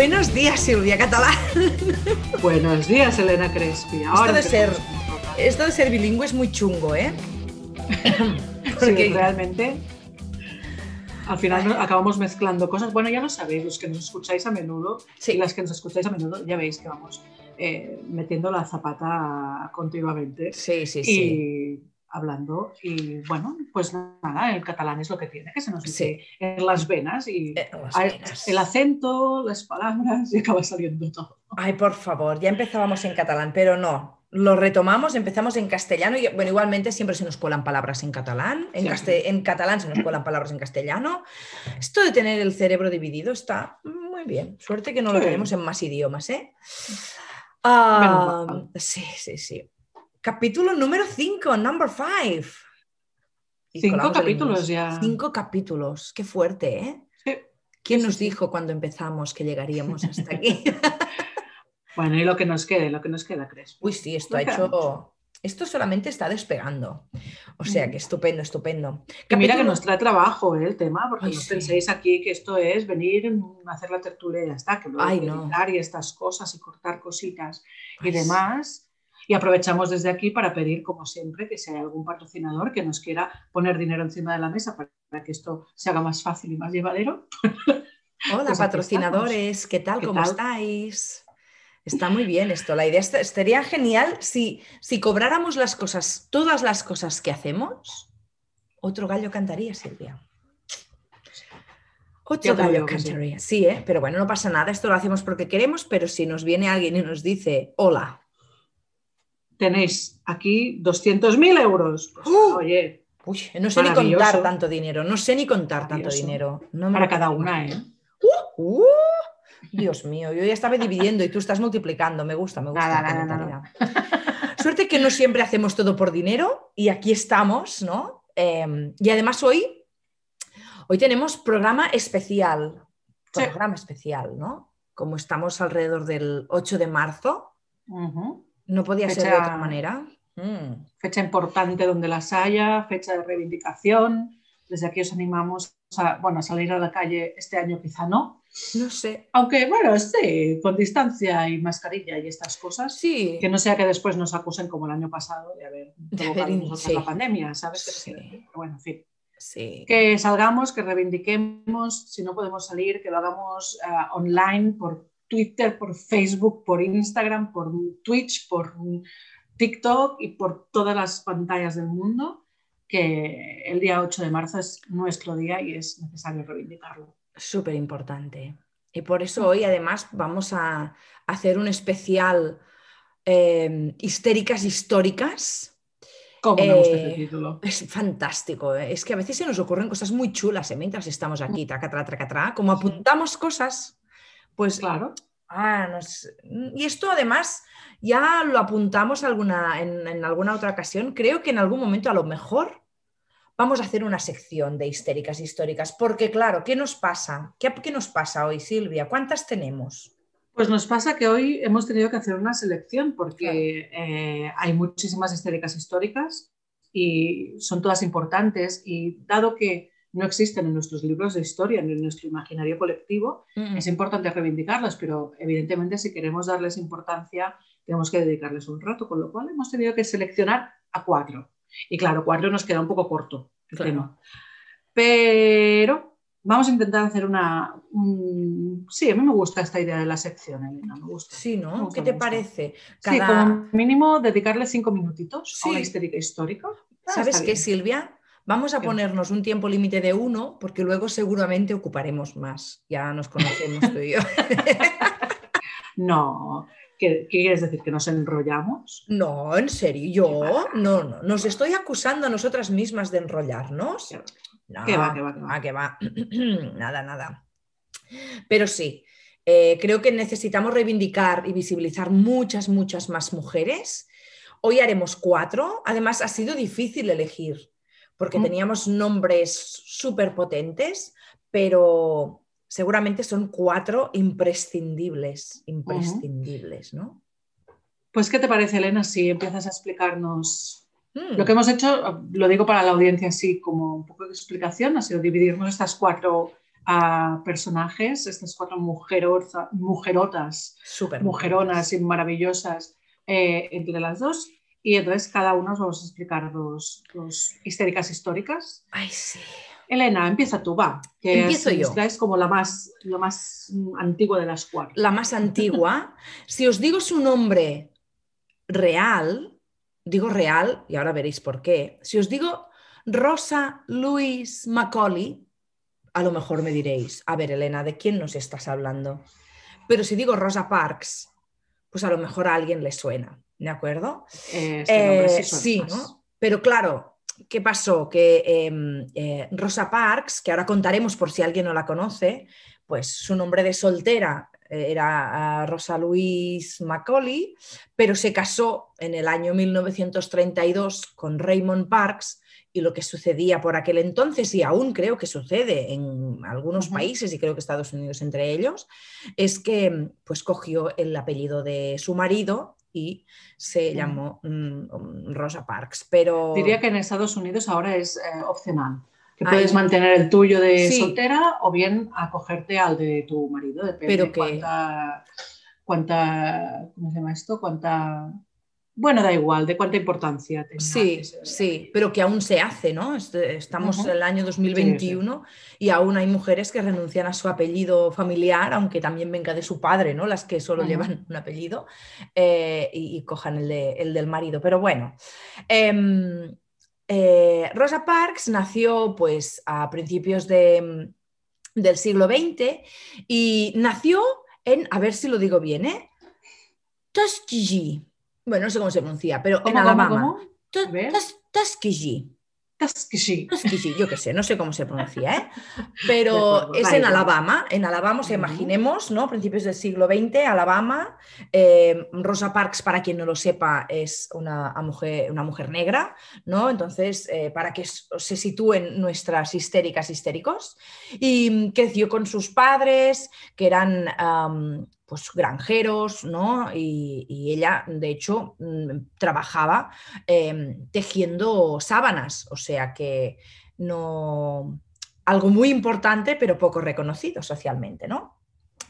Buenos días, Silvia Catalán. Buenos días, Elena Crespi. esto, de ser, esto de ser bilingüe es muy chungo, ¿eh? Porque realmente al final acabamos mezclando cosas. Bueno, ya lo sabéis, los que nos escucháis a menudo y las que nos escucháis a menudo, ya veis que vamos eh, metiendo la zapata continuamente. Sí, sí, sí hablando y bueno, pues nada, el catalán es lo que tiene, que se nos dice en las venas y eh, el acento, las palabras y acaba saliendo todo. Ay, por favor, ya empezábamos en catalán, pero no, lo retomamos, empezamos en castellano y bueno, igualmente siempre se nos cuelan palabras en catalán, en, en catalán se nos cuelan palabras en castellano. Esto de tener el cerebro dividido está muy bien, suerte que no lo tenemos en más idiomas, ¿eh? Ah, sí, sí, sí. Capítulo número 5, number 5. Cinco capítulos ya. Cinco capítulos, qué fuerte, ¿eh? Sí. ¿Quién nos dijo cuando empezamos que llegaríamos hasta aquí? bueno, y lo que nos quede, lo que nos queda, ¿crees? Uy, sí, esto ha hecho. Esto solamente está despegando. O sea que estupendo, estupendo. Que mira que nos trae trabajo ¿eh? el tema, porque no penséis aquí que esto es venir a hacer la tertulia y ya está, que luego Ay, no. y estas cosas y cortar cositas y demás y aprovechamos desde aquí para pedir, como siempre, que si hay algún patrocinador que nos quiera poner dinero encima de la mesa para que esto se haga más fácil y más llevadero. Hola, pues patrocinadores, ¿qué tal? ¿Cómo estáis? Está muy bien esto. La idea estaría genial si, si cobráramos las cosas, todas las cosas que hacemos. Otro gallo cantaría, Silvia. Otro gallo cantaría. Sí. sí, ¿eh? pero bueno, no pasa nada. Esto lo hacemos porque queremos, pero si nos viene alguien y nos dice, hola, tenéis aquí 200.000 euros. Pues, ¡Uh! Oye, no sé ni contar tanto dinero, no sé ni contar tanto dinero. Para cada una, ¿eh? ¡Uh! ¡Uh! Dios mío, yo ya estaba dividiendo y tú estás multiplicando. Me gusta, me gusta. Suerte que no siempre hacemos todo por dinero y aquí estamos, ¿no? Em, y además hoy, hoy tenemos programa especial. Programa especial, ¿no? Como estamos alrededor del 8 de marzo. No podía ser de otra manera. Mm. Fecha importante donde las haya, fecha de reivindicación. Desde aquí os animamos a, bueno, a salir a la calle este año, quizá no. No sé. Aunque, bueno, sí, con distancia y mascarilla y estas cosas. Sí. Que no sea que después nos acusen como el año pasado de haber provocado la pandemia, ¿sabes? Sí. bueno, en fin. Sí. Que salgamos, que reivindiquemos, si no podemos salir, que lo hagamos eh, online por Twitter, por Facebook, por Instagram, por Twitch, por TikTok y por todas las pantallas del mundo, que el día 8 de marzo es nuestro día y es necesario reivindicarlo. Súper importante. Y por eso hoy además vamos a hacer un especial eh, histéricas históricas. ¿Cómo me gusta ese eh, título? Es fantástico. ¿eh? Es que a veces se nos ocurren cosas muy chulas mientras estamos aquí, traca, traca, Como apuntamos cosas, pues claro. Ah, y esto además ya lo apuntamos alguna, en, alguna otra ocasión. Creo que en algún momento a lo mejor vamos a hacer una sección de histéricas históricas, porque claro, ¿qué nos pasa? ¿Qué, qué nos pasa hoy, Silvia? ¿Cuántas tenemos? Pues nos pasa que hoy hemos tenido que hacer una selección porque eh, hay muchísimas histéricas históricas y son todas importantes y dado que no existen en nuestros libros de historia ni en nuestro imaginario colectivo, es importante reivindicarlas, pero evidentemente si queremos darles importancia tenemos que dedicarles un rato, con lo cual hemos tenido que seleccionar a cuatro. Y claro, cuatro nos queda un poco corto Pero vamos a intentar hacer una... Sí, a mí me gusta esta idea de la sección, Elena, me gusta. Sí, ¿no? ¿Qué te parece? Sí, como mínimo dedicarle cinco minutitos a una histérica histórica. Ah, ¿Sabes qué, Silvia? Vamos a ponernos un tiempo límite de uno porque luego seguramente ocuparemos más. Ya nos conocemos tú y yo. no. ¿Qué, quieres decir? ¿Que nos enrollamos? No, en serio, yo no, no. Nos estoy acusando a nosotras mismas de enrollarnos. No, ¿Qué va, qué va, qué va? Ah, nada, nada. Pero sí, eh, creo que necesitamos reivindicar y visibilizar muchas, muchas más mujeres. Hoy haremos cuatro. Además, ha sido difícil elegir porque teníamos nombres súper potentes, pero seguramente son cuatro imprescindibles, imprescindibles, ¿no? Pues, ¿qué te parece, Elena, si empiezas a explicarnos mm. lo que hemos hecho? Lo digo para la audiencia así como un poco de explicación, ha sido dividirnos estas cuatro a personajes, estas cuatro mujerotas, Super mujeronas y maravillosas eh, entre las dos. Y entonces cada una os vamos a explicar dos, dos histéricas históricas. Ay, sí. Elena, empieza tú, va. Que Empiezo yo. Es como la más, la más antigua de las cuatro. La más antigua. si os digo su nombre real, digo real, y ahora veréis por qué. Si os digo Rosa Louise Macaulay, a lo mejor me diréis, a ver, Elena, ¿de quién nos estás hablando? Pero si digo Rosa Parks, pues a lo mejor a alguien le suena, ¿de acuerdo? Eh, este sí, Eh, sí. ¿no? Pero claro, ¿qué pasó? Que em, eh, Rosa Parks, que ahora contaremos por si alguien no la conoce, pues su nombre de soltera era ah, Rosa Louise Macaulay, pero se casó en el año 1932 con Raymond Parks y lo que sucedía por aquel entonces, y aún creo que sucede en algunos países, y creo que Estados Unidos entre ellos, es que pues cogió el apellido de su marido y se Mm. llamó mm, Rosa Parks. Pero Diría que en Estados Unidos ahora es eh, opcional. Que Ay. puedes mantener el tuyo de Sí. soltera o bien acogerte al de tu marido. Depende Pero que- cuánta, cuánta, ¿cómo se llama esto? Cuánta, bueno, da igual, de cuánta importancia tenga Sí, ese- sí, pero que aún se hace, ¿no? Est- Estamos en el año 2021 y aún hay mujeres que renuncian a su apellido familiar, aunque también venga de su padre, ¿no? Las que solo llevan un apellido eh, y, y cojan el, de- el del marido. Pero bueno, em, eh, Rosa Parks nació pues a principios de, del siglo XX y nació en, a ver si lo digo bien, ¿eh? Tuskegee. Bueno, no sé cómo se pronuncia, pero en ¿Cómo, cómo, Alabama. Tuskegee. Tuskegee. Tuskegee, yo qué sé, no sé cómo se pronuncia, ¿eh? Pero acuerdo, es da en igual. Alabama, en Alabama, o sea, imaginemos, ¿no? Principios del siglo XX, Alabama. Eh, Rosa Parks, para quien no lo sepa, es una mujer, una mujer negra, ¿no? Entonces, eh, para que se sitúen nuestras histéricas histéricos. Y mm, creció con sus padres, que eran pues granjeros, ¿no? Y, ella, de hecho, mm, trabajaba eh, tejiendo sábanas, o sea que no algo muy importante pero poco reconocido socialmente, ¿no?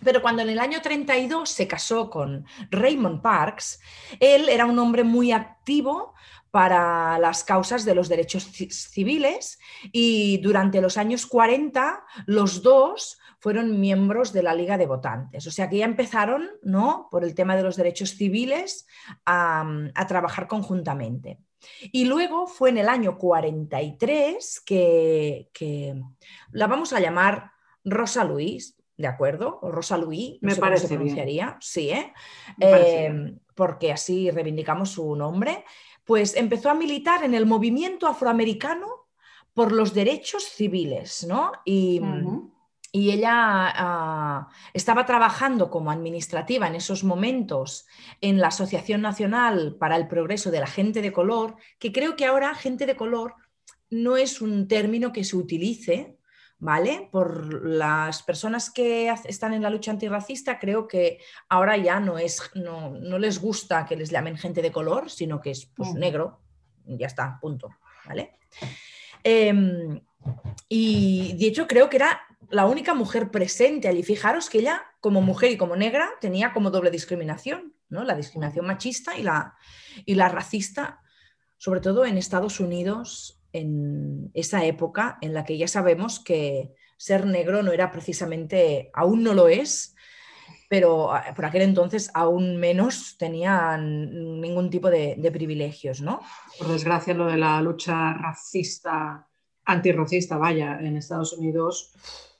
Pero cuando en el año 32 se casó con Raymond Parks, él era un hombre muy activo para las causas de los derechos ci- civiles y durante los años 40 los dos fueron miembros de la Liga de Votantes. O sea que ya empezaron, ¿no? Por el tema de los derechos civiles a, a trabajar conjuntamente. Y luego fue en el año 43 que, que la vamos a llamar Rosa Luis, ¿de acuerdo? O Rosa Luis, no Me sé cómo se parece bien. pronunciaría, sí, ¿eh? Eh, porque así reivindicamos su nombre. Pues empezó a militar en el movimiento afroamericano por los derechos civiles, ¿no? Y, y ella ah, estaba trabajando como administrativa en esos momentos en la Asociación Nacional para el Progreso de la Gente de Color, que creo que ahora gente de color no es un término que se utilice, ¿vale? Por las personas que están en la lucha antirracista, creo que ahora ya no, es, no, no les gusta que les llamen gente de color, sino que es pues, Ujú. negro, ya está, punto, ¿vale? Em, y de hecho creo que era la única mujer presente allí. Fijaros que ella, como mujer y como negra, tenía como doble discriminación, ¿no? La discriminación machista y la, y la racista, sobre todo en Estados Unidos, en esa época en la que ya sabemos que ser negro no era precisamente, aún no lo es, pero ah, por aquel entonces aún menos tenían ningún tipo de, de privilegios, ¿no? Por desgracia, lo de la lucha racista, antirracista, vaya, en Estados Unidos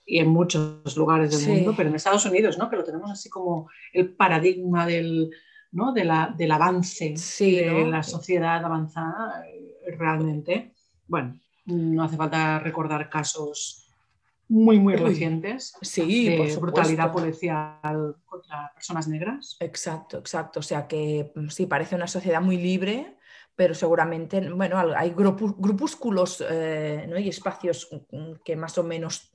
y en muchos lugares del Sí. mundo, pero en Estados Unidos, ¿no? Que lo tenemos así como el paradigma del, ¿no? de la, del avance Sí, de ¿no? la sociedad avanzada, eh, realmente. Bueno, no hace falta recordar casos muy, muy Uy, recientes Sí, por de supuesto. brutalidad policial contra personas negras. Exacto, exacto. O sea que mm, sí, parece una sociedad muy libre, pero seguramente, bueno, hay grupúsculos eh, ¿no? y espacios mm, que más o menos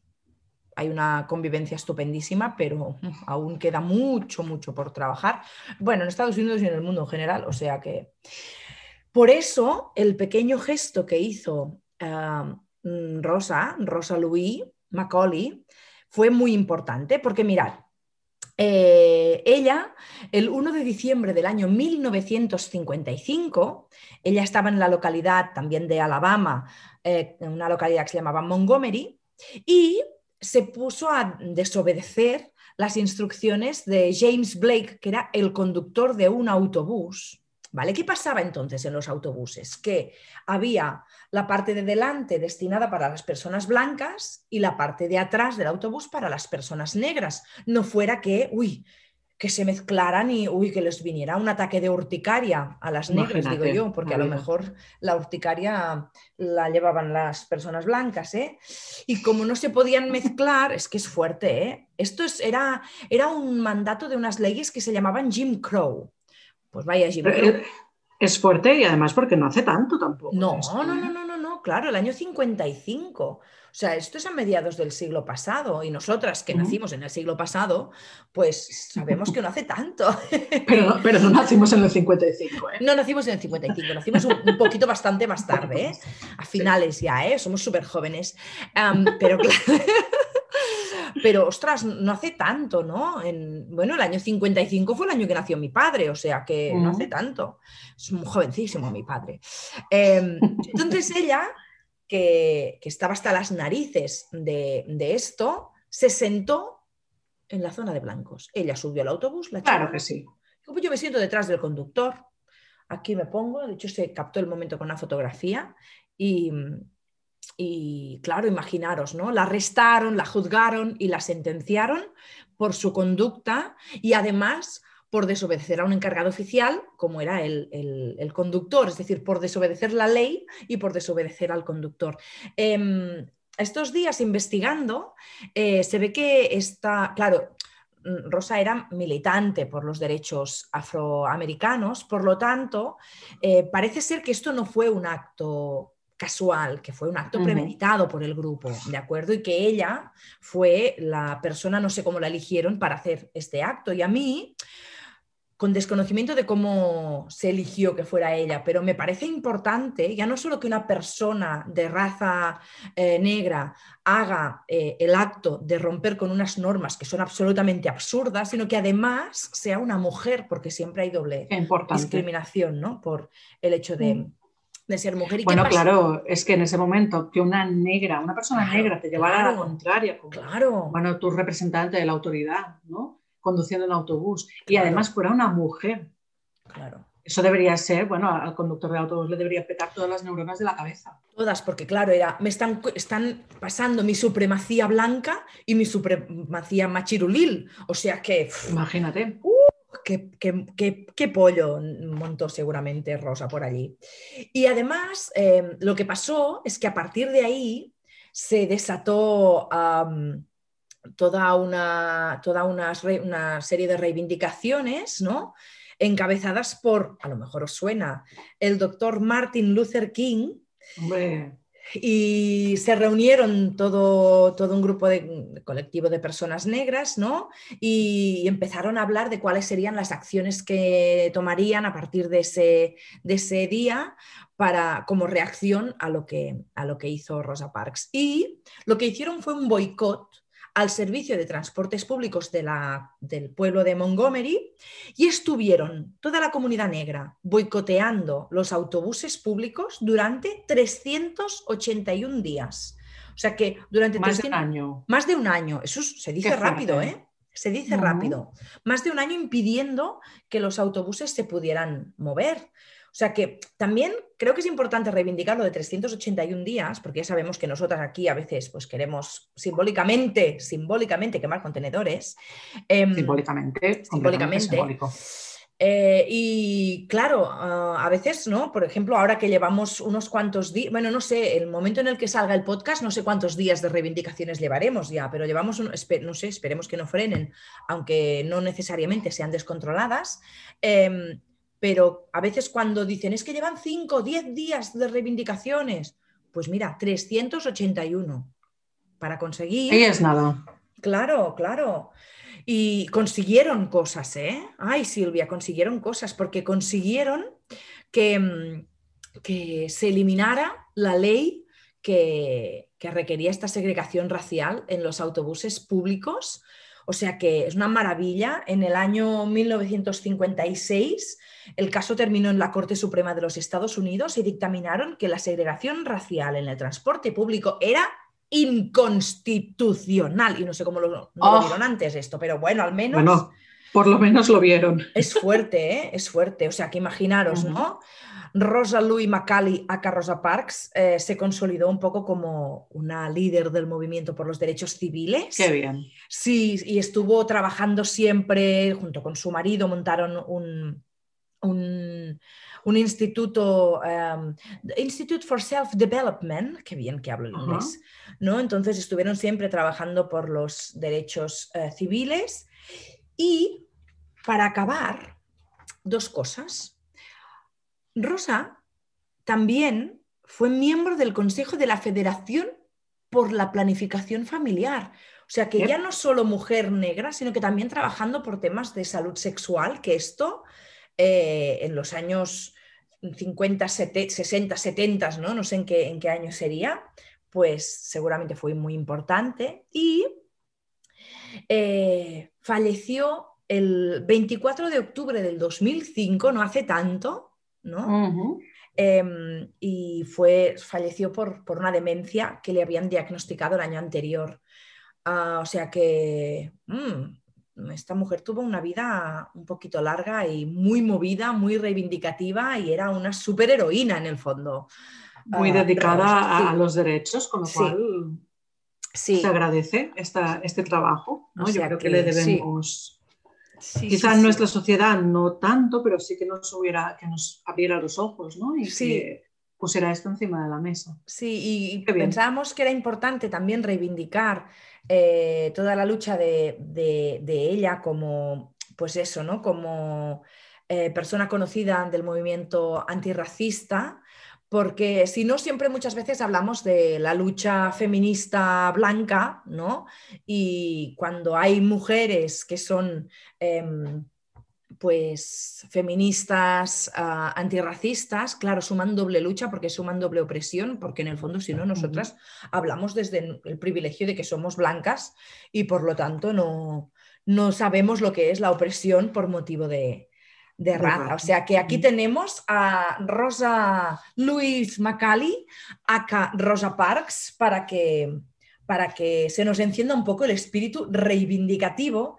hay una convivencia estupendísima, pero mm, aún queda mucho, mucho por trabajar. Bueno, en Estados Unidos y en el mundo en general, o sea que... Por eso, el pequeño gesto que hizo ah, mm, Rosa, Rosa Louis Macaulay, fue muy importante porque mirad, eh, ella, el 1 de diciembre del año 1955, ella estaba en la localidad también de Alabama, eh, en una localidad que se llamaba Montgomery, y se puso a desobedecer las instrucciones de James Blake, que era el conductor de un autobús. ¿Vale? ¿Qué pasaba entonces en los autobuses? Que había la parte de delante destinada para las personas blancas y la parte de atrás del autobús para las personas negras. No fuera que, uy, que se mezclaran y uy, que les viniera un ataque de urticaria a las negras, digo yo, porque a lo mejor la urticaria la llevaban las personas blancas, ¿eh? Y como no se podían mezclar, es que es fuerte, ¿eh? Esto es, era, era un mandato de unas leyes que se llamaban Jim Crow. Pues vaya es fuerte y además porque no hace tanto tampoco. No, no, no, no, no, no, claro, el año 55. O sea, esto es a mediados del siglo pasado y nosotras que nacimos en el siglo pasado, pues sabemos que no hace tanto. Pero, pero no nacimos en el 55, ¿eh? No nacimos en el 55, nacimos un, poquito bastante más tarde, ¿eh? A finales ya, ¿eh? Somos súper jóvenes. pero claro. Pero, ostras, no hace tanto, ¿no? En, bueno, el año 55 fue el año que nació mi padre, o sea que no hace tanto. Es muy jovencísimo mi padre. Em, entonces ella, que, estaba hasta las narices de, esto, se sentó en la zona de blancos. Ella subió al autobús, la Claro que sí. Como yo me siento detrás del conductor, aquí me pongo, de hecho se captó el momento con una fotografía y, y claro, imaginaros, ¿no? La arrestaron, la juzgaron y la sentenciaron por su conducta y además por desobedecer a un encargado oficial, como era el, conductor, es decir, por desobedecer la ley y por desobedecer al conductor. Em, estos días investigando, eh, se ve que está, claro, Rosa era militante por los derechos afroamericanos, por lo tanto, eh, parece ser que esto no fue un acto casual, que fue un acto premeditado por el grupo, ¿de acuerdo? Y que ella fue la persona, no sé cómo la eligieron para hacer este acto. Y a mí, con desconocimiento de cómo se eligió que fuera ella, pero me parece importante, ya no solo que una persona de raza eh, negra haga eh, el acto de romper con unas normas que son absolutamente absurdas, sino que además sea una mujer, porque siempre hay doble discriminación, ¿no? Por el hecho de... Mm de ser mujer. bueno, claro, es que en ese momento que una negra, una persona negra te llevara a la contraria, como, claro. bueno, tu representante de la autoridad, ¿no? Conduciendo un autobús y además fuera una mujer. Claro. Eso debería ser, bueno, al conductor de autobús le debería petar todas las neuronas de la cabeza. Todas, porque claro, era, me están, están pasando mi supremacía blanca y mi supremacía machirulil. O sea que. Imagínate. Uh, qué, pollo montó seguramente Rosa por allí. Y además, em, lo que pasó es que a partir de ahí se desató toda, una, toda una, serie de reivindicaciones, ¿no? encabezadas por, a lo mejor os suena, el doctor Martin Luther King, y se reunieron todo, todo un grupo de, colectivo de personas negras, ¿no? Y empezaron a hablar de cuáles serían las acciones que tomarían a partir de ese, de ese día para, como reacción a lo, que, a lo que hizo Rosa Parks. Y lo que hicieron fue un boicot al servicio de transportes públicos de la, del pueblo de Montgomery y estuvieron toda la comunidad negra boicoteando los autobuses públicos durante 381 días. O sea que durante más de un año. Más de un año. Eso se dice rápido, ¿eh? Se dice rápido. Más de un año impidiendo que los autobuses se pudieran mover. O sea que también creo que es importante reivindicar lo de 381 días, porque ya sabemos que nosotras aquí a veces pues queremos simbólicamente, simbólicamente quemar contenedores. Em, simbólicamente. Simbólicamente. Eh, y claro, ah, a veces, ¿no? Por ejemplo, ahora que llevamos unos cuantos días, bueno, no sé, el momento en el que salga el podcast, no sé cuántos días de reivindicaciones llevaremos ya, pero llevamos, un, no sé, esperemos que no frenen, aunque no necesariamente sean descontroladas. Em, pero a veces cuando dicen es que llevan 5 o 10 días de reivindicaciones, pues mira, 381 para conseguir. Y es nada. Claro, claro. Y consiguieron cosas, ¿eh? Ay, Silvia, consiguieron cosas porque consiguieron que, mm, que se eliminara la ley que, que requería esta segregación racial en los autobuses públicos. O sea que es una maravilla. En el año 1956 el caso terminó en la Corte Suprema de los Estados Unidos y dictaminaron que la segregación racial en el transporte público era inconstitucional. Y no sé cómo lo, no lo Oh. vieron antes esto, pero bueno, al menos... Bueno, por lo menos lo vieron. Es fuerte, ¿eh? Es fuerte. O sea, que imaginaros. ¿no? Rosa Louis Macaulay, acá Rosa Parks, eh, se consolidó un poco como una líder del movimiento por los derechos civiles. Qué bien. Sí, y estuvo trabajando siempre, junto con su marido, montaron un, un, un instituto, um, Institute for Self-Development, qué bien que hablo el inglés, ¿no? Entonces estuvieron siempre trabajando por los derechos eh, civiles y para acabar, dos cosas. Rosa también fue miembro del Consejo de la Federación por la Planificación Familiar. O sea que ya no solo mujer negra, sino que también trabajando por temas de salud sexual, que esto eh, en los años 50, 70, 60, 70, ¿no? no sé en qué, en qué año sería, pues seguramente fue muy importante. Y eh, falleció el 24 de octubre del 2005, no hace tanto, ¿no? Em, y fue, falleció por, por una demencia que le habían diagnosticado el año anterior. Ah, o sea que mm, esta mujer tuvo una vida un poquito larga y muy movida, muy reivindicativa y era una superheroína en el fondo. Muy Ah, dedicada a, sí. a los derechos, con lo Sí. cual Sí, se agradece esta, este trabajo. ¿no? Yo creo que, que le debemos. Sí, Quizá sí, nuestra sociedad no tanto, pero sí que nos hubiera, que nos abriera los ojos, ¿no? Y Sí. que pusiera esto encima de la mesa. Sí, y, pensábamos que era importante también reivindicar eh, toda la lucha de, de- de ella como, pues eso, ¿no? Como eh, persona conocida del movimiento antirracista, porque si no, siempre muchas veces hablamos de la lucha feminista blanca, ¿no? Y cuando hay mujeres que son... em, pues feministas ah, antirracistas, claro, suman doble lucha porque suman doble opresión, porque en el fondo si no nosotras hablamos desde el privilegio de que somos blancas y por lo tanto no, no sabemos lo que es la opresión por motivo de, de raza. O sea que aquí Ujú. tenemos a Rosa Louise Macaulay, acá Rosa Parks, para que, para que se nos encienda un poco el espíritu reivindicativo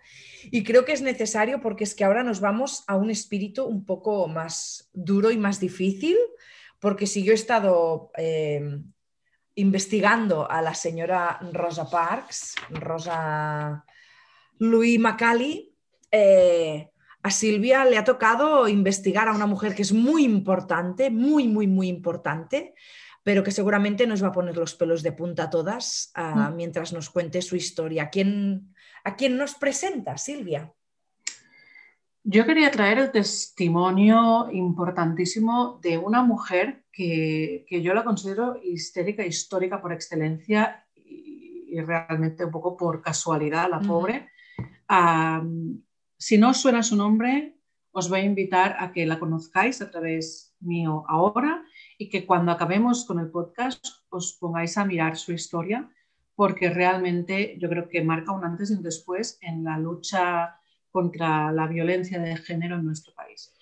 y creo que es necesario porque es que ahora nos vamos a un espíritu un poco más duro y más difícil, porque si yo he estado eh, investigando a la señora Rosa Parks, Rosa Louis Macaulay, eh, a Silvia le ha tocado investigar a una mujer que es muy importante, muy, muy, muy importante, pero que seguramente nos va a poner los pelos de punta a todas ah, Mm. mientras nos cuente su historia. ¿A quién, ¿A quién nos presenta, Silvia? Yo quería traer el testimonio importantísimo de una mujer que, que yo la considero histérica, histórica por excelencia y, y realmente un poco por casualidad, la pobre. Si no os suena su nombre, os voy a invitar a que la conozcáis a través mío ahora y que cuando acabemos con el podcast os pongáis a mirar su historia porque realmente yo creo que marca un antes y un después en la lucha contra la violencia de género en nuestro país.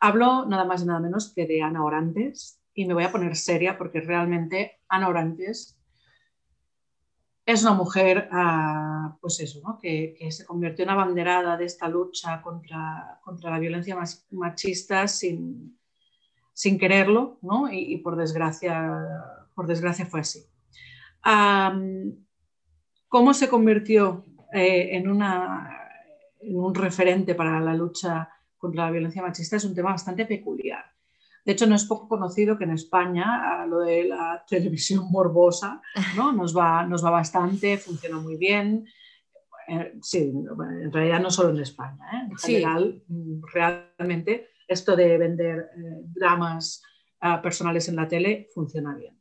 Hablo nada más y nada menos que de Ana Orantes y me voy a poner seria porque realmente Ana Orantes es una mujer, ah, pues eso, ¿no? que, se convirtió en abanderada de esta lucha contra, contra la violencia machista sin, sin quererlo, ¿no? y, por, desgracia, por desgracia fue así. ¿Cómo se convirtió eh, en, una, en un referente para la lucha contra la violencia machista? Es un tema bastante peculiar. De hecho, no es poco conocido que en España lo de la televisión morbosa ¿no? nos, va, nos va bastante, funciona muy bien. Eh, sí, en realidad no solo en España, ¿eh? en Sí. general, mm, realmente esto de vender eh, dramas ah, personales en la tele funciona bien.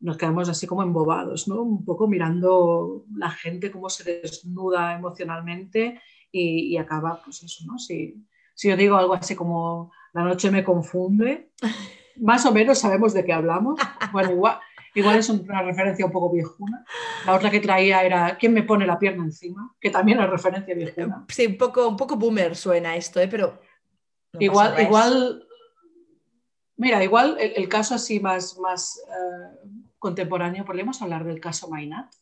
Nos quedamos así como embobados, ¿no? un poco mirando la gente cómo se desnuda emocionalmente y, y acaba, pues eso, ¿no? Si, si yo digo algo así como la noche me confunde, más o menos sabemos de qué hablamos. Bueno, igual, Igual es una referencia un poco viejuna. La otra que traía era ¿Quién me pone la pierna encima? Que también es referencia viejuna. Sí, un poco, un poco boomer suena esto, ¿eh? pero. igual, igual. Mira, igual el, caso así más, más eh, contemporáneo, podríamos hablar del caso Mainat.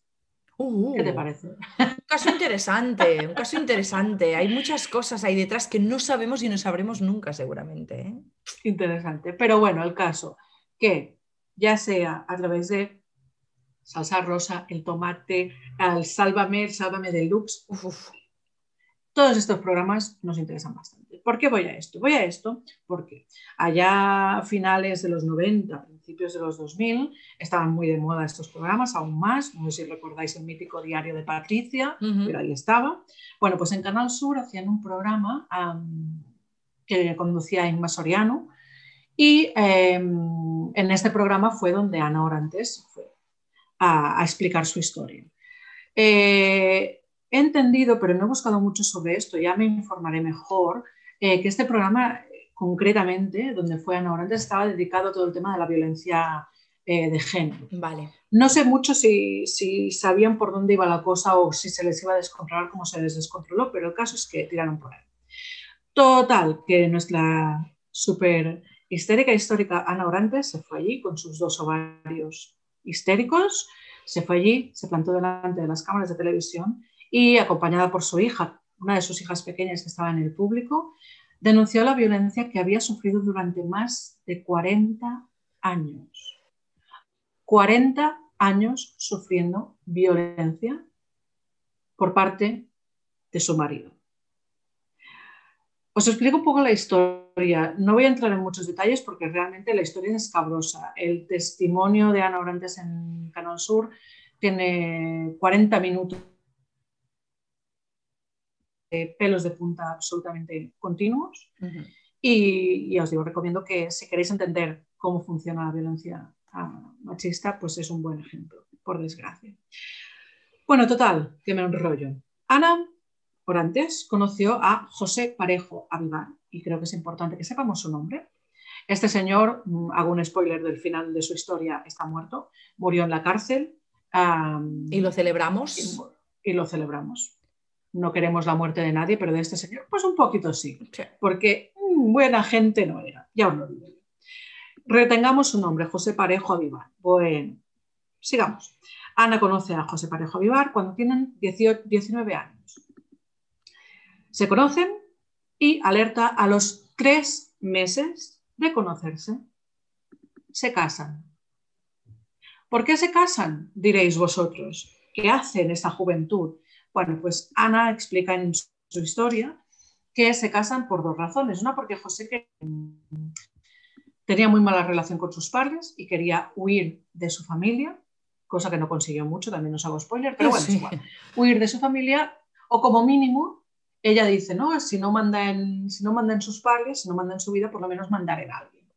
Uh, ¿Qué te parece? Un caso interesante, un caso interesante. Hay muchas cosas ahí detrás que no sabemos y no sabremos nunca, seguramente. ¿eh? Interesante. Pero bueno, el caso que ya sea a través de salsa rosa, el tomate, el sálvame, el sálvame deluxe, uf, todos estos programas nos interesan bastante. ¿Por qué voy a esto? Voy a esto porque allá a finales de los 90, principios de los 2000, estaban muy de moda estos programas, aún más. No sé si recordáis el mítico diario de Patricia, pero ahí estaba. Bueno, pues en Canal Sur hacían un programa que conducía Inma Soriano y em, en este programa fue donde Ana Orantes fue a, explicar su historia. Eh, He entendido, pero no he buscado mucho sobre esto, ya me informaré mejor, eh, que este programa concretamente, donde fue Ana Orantes, estaba dedicado a todo el tema de la violencia eh, de género. Vale. No sé mucho si, sabían por dónde iba la cosa o si se les iba a descontrolar como se les descontroló, pero el caso es que tiraron por ahí. Total, que nuestra súper histérica histórica Ana Orantes se fue allí con sus dos ovarios histéricos, se fue allí, se plantó delante de las cámaras de televisión y acompañada por su hija, una de sus hijas pequeñas que estaba en el público, denunció la violencia que había sufrido durante más de 40 años. 40 años sufriendo violencia por parte de su marido. Os explico un poco la historia. No voy a entrar en muchos detalles porque realmente la historia es escabrosa. El testimonio de Ana Orantes en Canal Sur tiene 40 minutos pelos de punta absolutamente continuos. y, os digo, recomiendo que si queréis entender cómo funciona la violencia ah, machista, pues es un buen ejemplo, por desgracia. Bueno, total, que me enrollo. Ana, por antes, conoció a José Parejo Avivar, y creo que es importante que sepamos su nombre. Este señor, mm, hago un spoiler del final de su historia, está muerto, murió en la cárcel. y lo celebramos. y lo celebramos no queremos la muerte de nadie, pero de este señor, pues un poquito sí, porque mm, buena gente no era, ya os lo digo. Retengamos su nombre, José Parejo Avivar. Bueno, sigamos. Ana conoce a José Parejo Avivar cuando tienen 19 años. Se conocen y alerta a los tres meses de conocerse. Se casan. ¿Por qué se casan? Diréis vosotros. ¿Qué hacen esa juventud? Bueno, pues Ana explica en su historia que se casan por dos razones. Una, porque José tenía muy mala relación con sus padres y quería huir de su familia, cosa que no consiguió mucho, también nos hago spoiler, pero bueno, igual. Huir de su familia o como mínimo, ella dice, no, si no manda en, si no sus padres, si no manda en su vida, por lo menos mandar en alguien,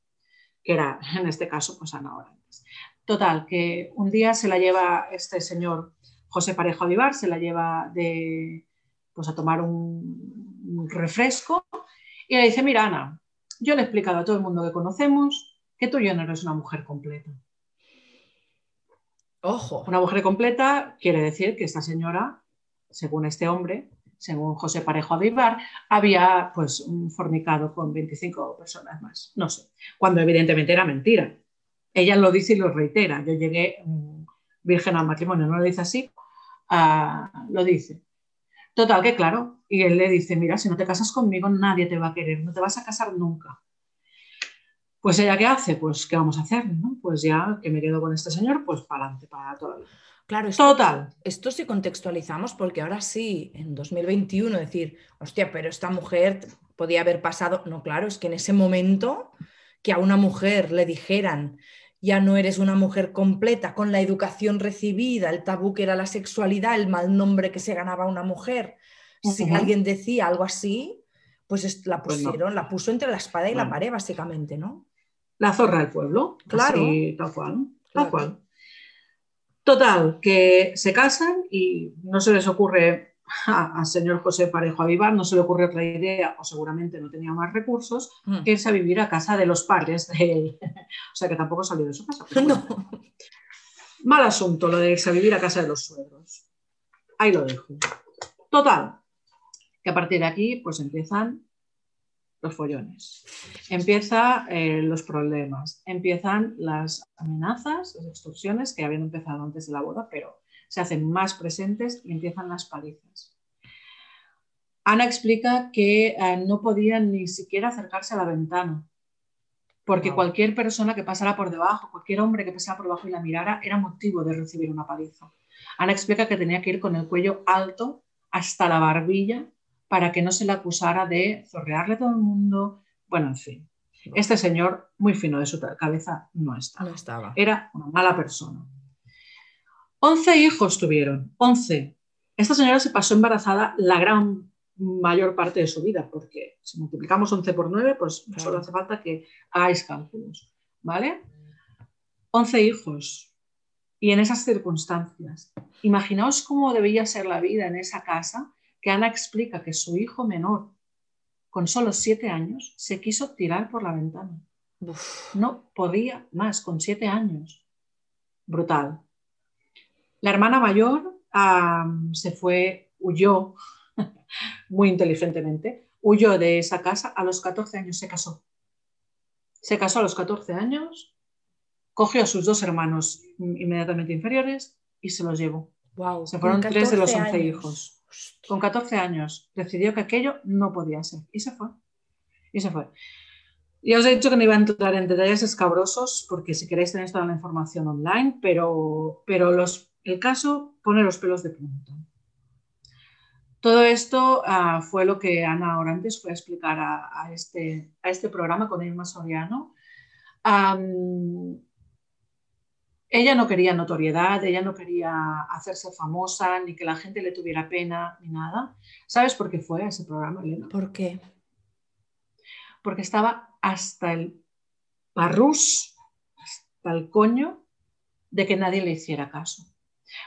que era en este caso pues Ana Orantes. Total, que un día se la lleva este señor José Parejo Avivar se la lleva de, pues, a tomar un, refresco y le dice, mira Ana, yo le he explicado a todo el mundo que conocemos que tú ya no eres una mujer completa. Ojo. Una mujer completa quiere decir que esta señora, según este hombre, según José Parejo Avivar, había pues fornicado con 25 personas más. No sé, cuando evidentemente era mentira. Ella lo dice y lo reitera. Yo llegué mm, virgen al matrimonio, no lo dice así, lo dice. Total, que claro. Y él le dice, mira, si no te casas conmigo, nadie te va a querer, no te vas a casar nunca. Pues ella, ¿qué hace? Pues, ¿qué vamos a hacer? Pues ya que me quedo con este señor, pues para adelante, para vida. Claro, esto, Total. Esto sí contextualizamos porque ahora sí, en 2021, decir, hostia, pero esta mujer podía haber pasado. No, claro, es que en ese momento que a una mujer le dijeran ya no eres una mujer completa con la educación recibida, el tabú que era la sexualidad, el mal nombre que se ganaba una mujer. Si alguien decía algo así, pues la pues pusieron, la puso entre la espada y la pared, básicamente, ¿no? La zorra del pueblo, claro. tal cual, tal cual. Total, que se casan y no se les ocurre al señor José Parejo Avivar no se le ocurrió otra idea, o seguramente no tenía más recursos, mm. que irse a vivir a casa de los padres de él. o sea que tampoco salió de su casa. Mal asunto lo de irse a vivir a casa de los suegros. Ahí lo dejo. Total, que a partir de aquí pues empiezan los follones, empiezan eh, los problemas, empiezan las amenazas, las extorsiones que habían empezado antes de la boda, pero se hacen más presentes y empiezan las palizas. Ana explica que eh, no podían ni siquiera acercarse a la ventana, porque cualquier persona que pasara por debajo, cualquier hombre que pasara por debajo y la mirara, era motivo de recibir una paliza. Ana explica que tenía que ir con el cuello alto hasta la barbilla para que no se le acusara de zorrearle a todo el mundo. Bueno, en fin. Este señor, muy fino de su cabeza, no estaba. No estaba. Era una mala persona. Once hijos tuvieron, once. Esta señora se pasó embarazada la gran mayor parte de su vida, porque si multiplicamos 11 por 9, pues solo hace falta que hagáis cálculos, ¿vale? 11 hijos. Y en esas circunstancias, imaginaos cómo debía ser la vida en esa casa que Ana explica que su hijo menor, con solo siete años, se quiso tirar por la ventana. No podía más, con siete años. Brutal. La hermana mayor se fue, huyó muy inteligentemente, huyó de esa casa, a los 14 años se casó. Se casó a los 14 años, cogió a sus dos hermanos inmediatamente inferiores y se los llevó. Wow, se fueron tres de los 11 hijos. Con 14 años decidió que aquello no podía ser y se fue. Y se fue. Ya os he dicho que no iba a entrar en detalles escabrosos porque si queréis tenéis toda la información online, pero, pero los, el caso pone los pelos de punta. Todo esto uh, fue lo que Ana Orantes fue a explicar a, a, este, a este programa con Irma Soriano. Um, ella no quería notoriedad, ella no quería hacerse famosa, ni que la gente le tuviera pena, ni nada. ¿Sabes por qué fue a ese programa, Elena? ¿Por qué? Porque estaba hasta el parrús, hasta el coño, de que nadie le hiciera caso.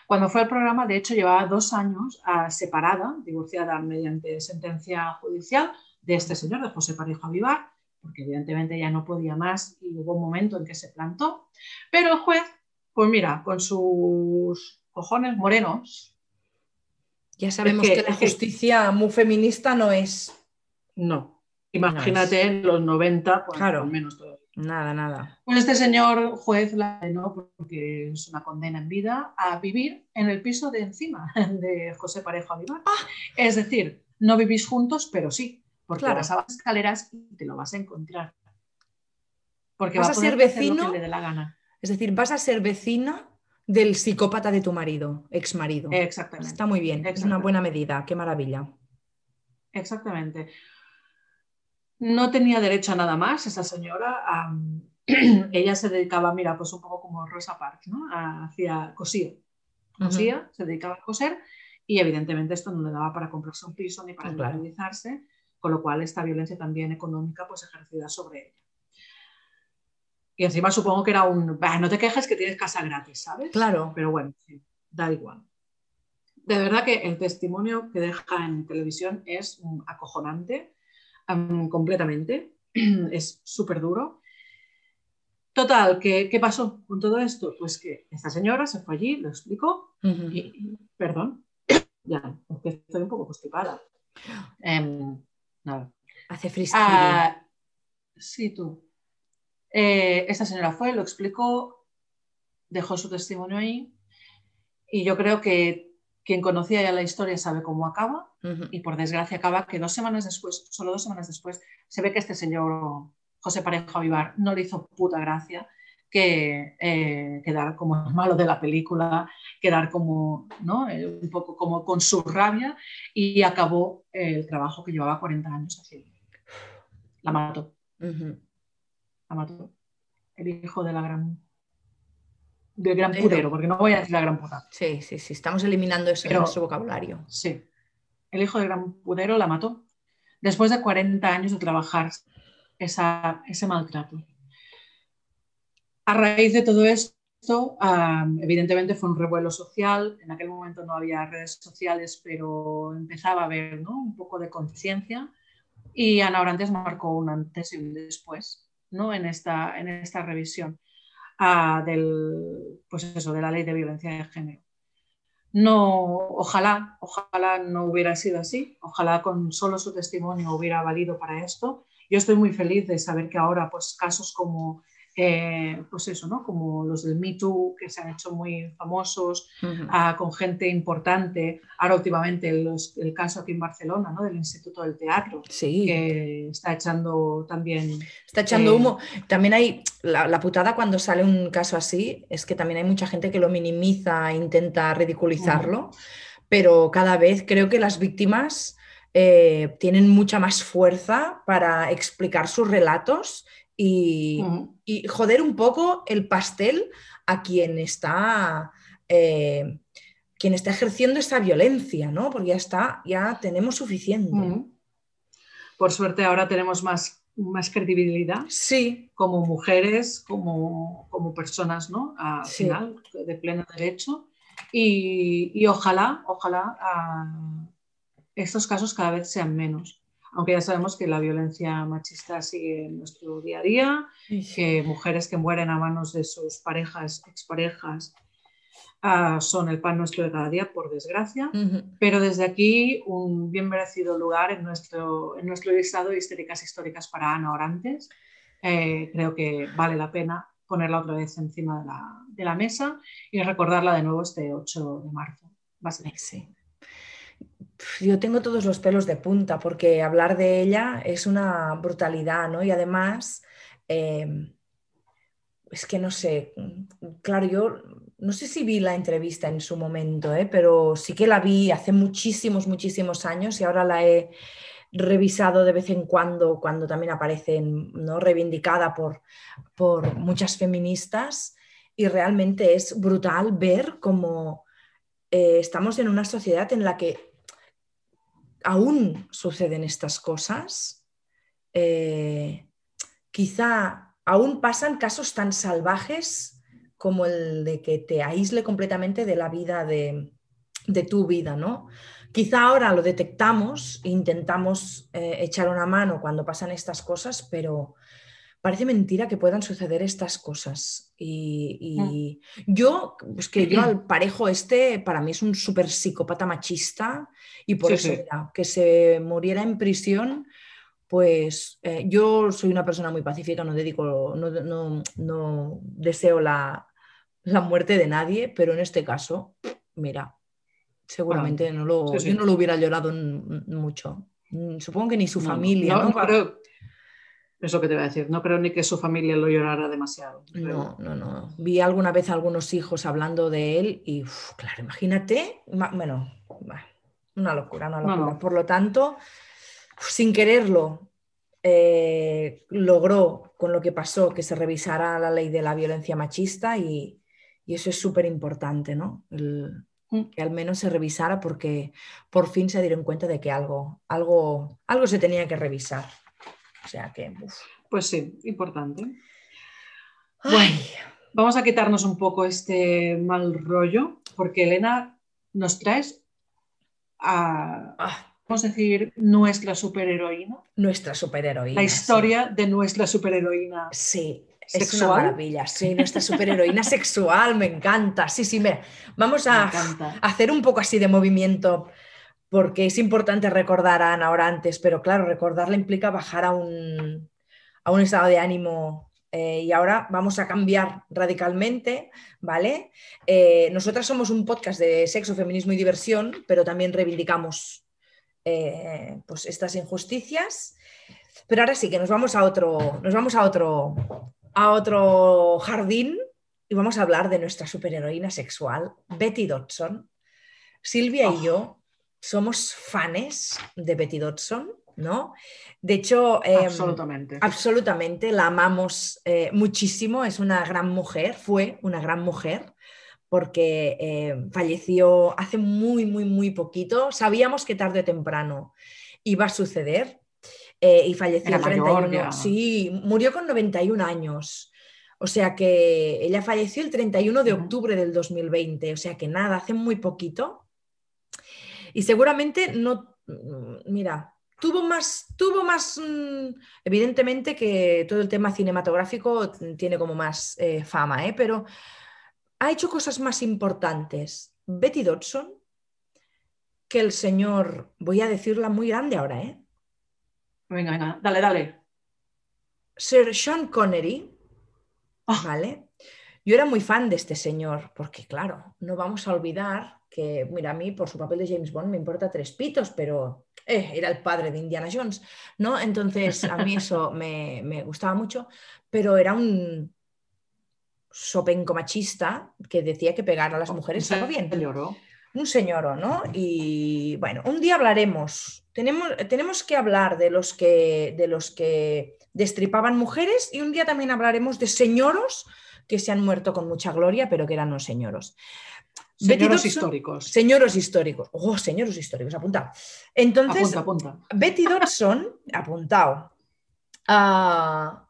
Cuando fue al programa, de hecho, llevaba dos años uh, separada, divorciada mediante sentencia judicial de este señor, de José Parejo Avivar, porque evidentemente ya no podía más y hubo un momento en que se plantó. Pero el juez pues mira, con sus cojones morenos. Ya sabemos que, la justicia muy feminista no es. No. Imagínate en los 90, pues claro. menos todo. Nada, nada. Pues este señor juez la no porque es una condena en vida a vivir en el piso de encima de José Parejo Avivar. Ah. Es decir, no vivís juntos, pero sí, porque vas a las escaleras y te lo vas a encontrar. Porque vas a, ser vecino. Lo que le dé la gana. Es decir, vas a ser vecina del psicópata de tu marido, ex marido. Exactamente. Está muy bien, es una buena medida, qué maravilla. Exactamente. No tenía derecho a nada más esa señora. ella se dedicaba, mira, pues un poco como Rosa Parks, ¿no? Hacía cosía. Cosía, se dedicaba a coser y evidentemente esto no le daba para comprarse un piso ni para independizarse, con lo cual esta violencia también económica pues ejercida sobre ella. Y encima supongo que era un, no te quejes que tienes casa gratis, ¿sabes? Claro. Pero bueno, da igual. De verdad que el testimonio que deja en televisión es acojonante, completamente. es súper duro. Total, ¿qué, ¿qué, pasó con todo esto? Pues que esta señora se fue allí, lo explicó, y, perdón, ya, porque estoy un poco constipada. Em, nada. Hace frío. Ah, sí, tú. Eh, esta señora fue, lo explicó, dejó su testimonio ahí y yo creo que quien conocía ya la historia sabe cómo acaba y por desgracia acaba que dos semanas después, solo dos semanas después, se ve que este señor José Parejo Avivar no le hizo puta gracia que eh, quedar como el malo de la película, quedar como, ¿no? Eh, un poco como con su rabia y acabó el trabajo que llevaba 40 años haciendo. La mató la mató. El hijo de la gran. Del gran pudero, porque no voy a decir la gran puta. Sí, sí, sí, estamos eliminando eso de nuestro vocabulario. Sí. El hijo del gran pudero la mató después de 40 años de trabajar esa, ese maltrato. A raíz de todo esto, evidentemente fue un revuelo social. En aquel momento no había redes sociales, pero empezaba a haber ¿no? un poco de conciencia. Y Ana Orantes marcó un antes y un después en, esta, en esta revisión. Del, pues eso, de la ley de violencia de género. No, ojalá, ojalá no hubiera sido así, ojalá con solo su testimonio hubiera valido para esto. Yo estoy muy feliz de saber que ahora pues casos como eh, pues eso, ¿no? Como los del Me Too, que se han hecho muy famosos, ah, con gente importante. Ahora últimamente el, caso aquí en Barcelona, ¿no? Del Instituto del Teatro, sí. que está echando también... Está echando eh, humo. También hay, la, putada cuando sale un caso así, es que también hay mucha gente que lo minimiza, intenta ridiculizarlo, pero cada vez creo que las víctimas... Eh, tienen mucha más fuerza para explicar sus relatos y, joder un poco el pastel a quien está, eh, quien está ejerciendo esta violencia, ¿no? Porque ya está, ya tenemos suficiente. Por suerte ahora tenemos más, más credibilidad. Sí. Como mujeres, como, como personas, ¿no? Al final, de pleno derecho. Y, ojalá, ojalá ah, estos casos cada vez sean menos aunque ya sabemos que la violencia machista sigue en nuestro día a día, que mujeres que mueren a manos de sus parejas, exparejas, uh, son el pan nuestro de cada día, por desgracia, pero desde aquí un bien merecido lugar en nuestro, en nuestro listado de históricas históricas para Ana Orantes. Eh, creo que vale la pena ponerla otra vez encima de la, de la mesa y recordarla de nuevo este 8 de marzo. Va a ser. Sí yo tengo todos los pelos de punta porque hablar de ella es una brutalidad, ¿no? Y además, em, es que no sé, claro, yo no sé si vi la entrevista en su momento, ¿eh? pero sí que la vi hace muchísimos, muchísimos años y ahora la he revisado de vez en cuando, cuando también aparece ¿no? reivindicada por, por muchas feministas y realmente es brutal ver cómo eh, estamos en una sociedad en la que aún suceden estas cosas. Eh, quizá aún pasan casos tan salvajes como el de que te aísle completamente de la vida de, tu vida, ¿no? Quizá ahora lo detectamos intentamos eh, echar una mano cuando pasan estas cosas, pero parece mentira que puedan suceder estas cosas. Y, yo, es que yo al parejo este, para mí es un súper psicópata machista y por eso que se muriera en prisión, pues eh, yo soy una persona muy pacífica, no dedico, no, no, deseo la, muerte de nadie, pero en este caso, mira, seguramente no lo, yo no lo hubiera llorado mucho. Mm, supongo que ni su familia. ¿no? Eso que te voy a decir, no creo ni que su familia lo llorara demasiado. No, no, no. Vi alguna vez a algunos hijos hablando de él y, claro, imagínate, bueno, una locura, una locura. Por lo tanto, sin quererlo, eh, logró con lo que pasó que se revisara la ley de la violencia machista y, eso es súper importante, ¿no? Mm. que al menos se revisara porque por fin se dieron cuenta de que algo, algo, algo se tenía que revisar. O sea que. Pues sí, importante. Bueno, vamos a quitarnos un poco este mal rollo, porque Elena nos traes a. Ah. Vamos a decir, nuestra superheroína. Nuestra superheroína. La historia de nuestra superheroína. Sí, Es una maravilla, sí, nuestra superheroína sexual, me encanta. Sí, sí, mira, vamos a hacer un poco así de movimiento porque es importante recordar a Ana Orantes, pero claro, recordarla implica bajar a un, estado de ánimo eh, y ahora vamos a cambiar radicalmente, ¿vale? Eh, nosotras somos un podcast de sexo, feminismo y diversión, pero también reivindicamos eh, pues estas injusticias. Pero ahora sí que nos vamos a otro, nos vamos a otro, a otro jardín y vamos a hablar de nuestra superheroína sexual, Betty Dodson. Silvia y yo oh somos fans de Betty Dodson, ¿no? De hecho, em, absolutamente. absolutamente, la amamos eh, muchísimo, es una gran mujer, fue una gran mujer porque em, falleció hace muy, muy, muy poquito. Sabíamos que tarde o temprano iba a suceder eh, y falleció 31. Sí, murió con 91 años. O sea que ella falleció el 31 de octubre del 2020, o sea que nada, hace muy poquito. Y seguramente no, mira, tuvo más, tuvo más, mm, evidentemente que todo el tema cinematográfico tiene como más eh, fama, ¿eh? pero ha hecho cosas más importantes. Betty Dodson, que el señor, voy a decirla muy grande ahora, ¿eh? Venga, venga, dale, dale. Sir Sean Connery, ah. ¿vale? Yo era muy fan de este señor, porque claro, no vamos a olvidar que, mira, a mí por su papel de James Bond me importa tres pitos, pero eh, era el padre de Indiana Jones, ¿no? Entonces a mí eso me, gustaba mucho, pero era un sopenco machista que decía que pegar a las mujeres estaba bien. Un señor, ¿no? Y bueno, un día hablaremos. Tenemos, tenemos que hablar de los que, de los que destripaban mujeres y un día también hablaremos de señoros que se han muerto con mucha gloria, pero que eran los señoros. Señoros históricos. Señoros históricos. Oh, señoros históricos, apuntado. Entonces, Betty Dodson, apuntado. Ah,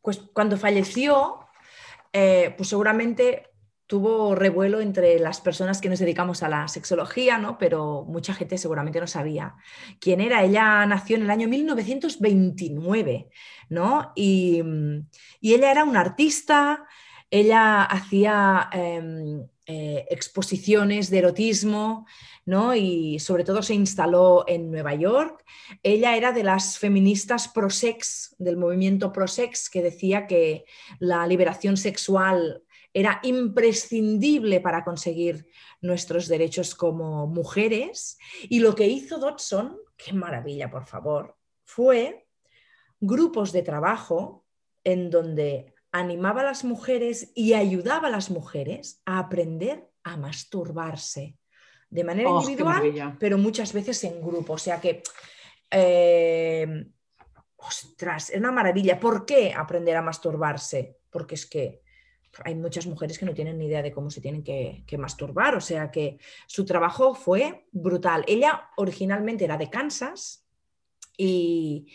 pues cuando falleció, eh, pues seguramente tuvo revuelo entre las personas que nos dedicamos a la sexología, ¿no? Pero mucha gente seguramente no sabía quién era. Ella nació en el año 1929, ¿no? Y, y ella era una artista, ella hacía em, eh, exposiciones de erotismo, ¿no? Y sobre todo se instaló en Nueva York. Ella era de las feministas pro-sex, del movimiento pro-sex, que decía que la liberación sexual era imprescindible para conseguir nuestros derechos como mujeres. Y lo que hizo Dodson, qué maravilla, por favor, fue grupos de trabajo en donde animaba a las mujeres y ayudaba a las mujeres a aprender a masturbarse de manera oh, individual, pero muchas veces en grupo. O sea que, eh, ostras, es una maravilla. ¿Por qué aprender a masturbarse? Porque es que hay muchas mujeres que no tienen ni idea de cómo se tienen que, que, masturbar, o sea que su trabajo fue brutal. Ella originalmente era de Kansas, y,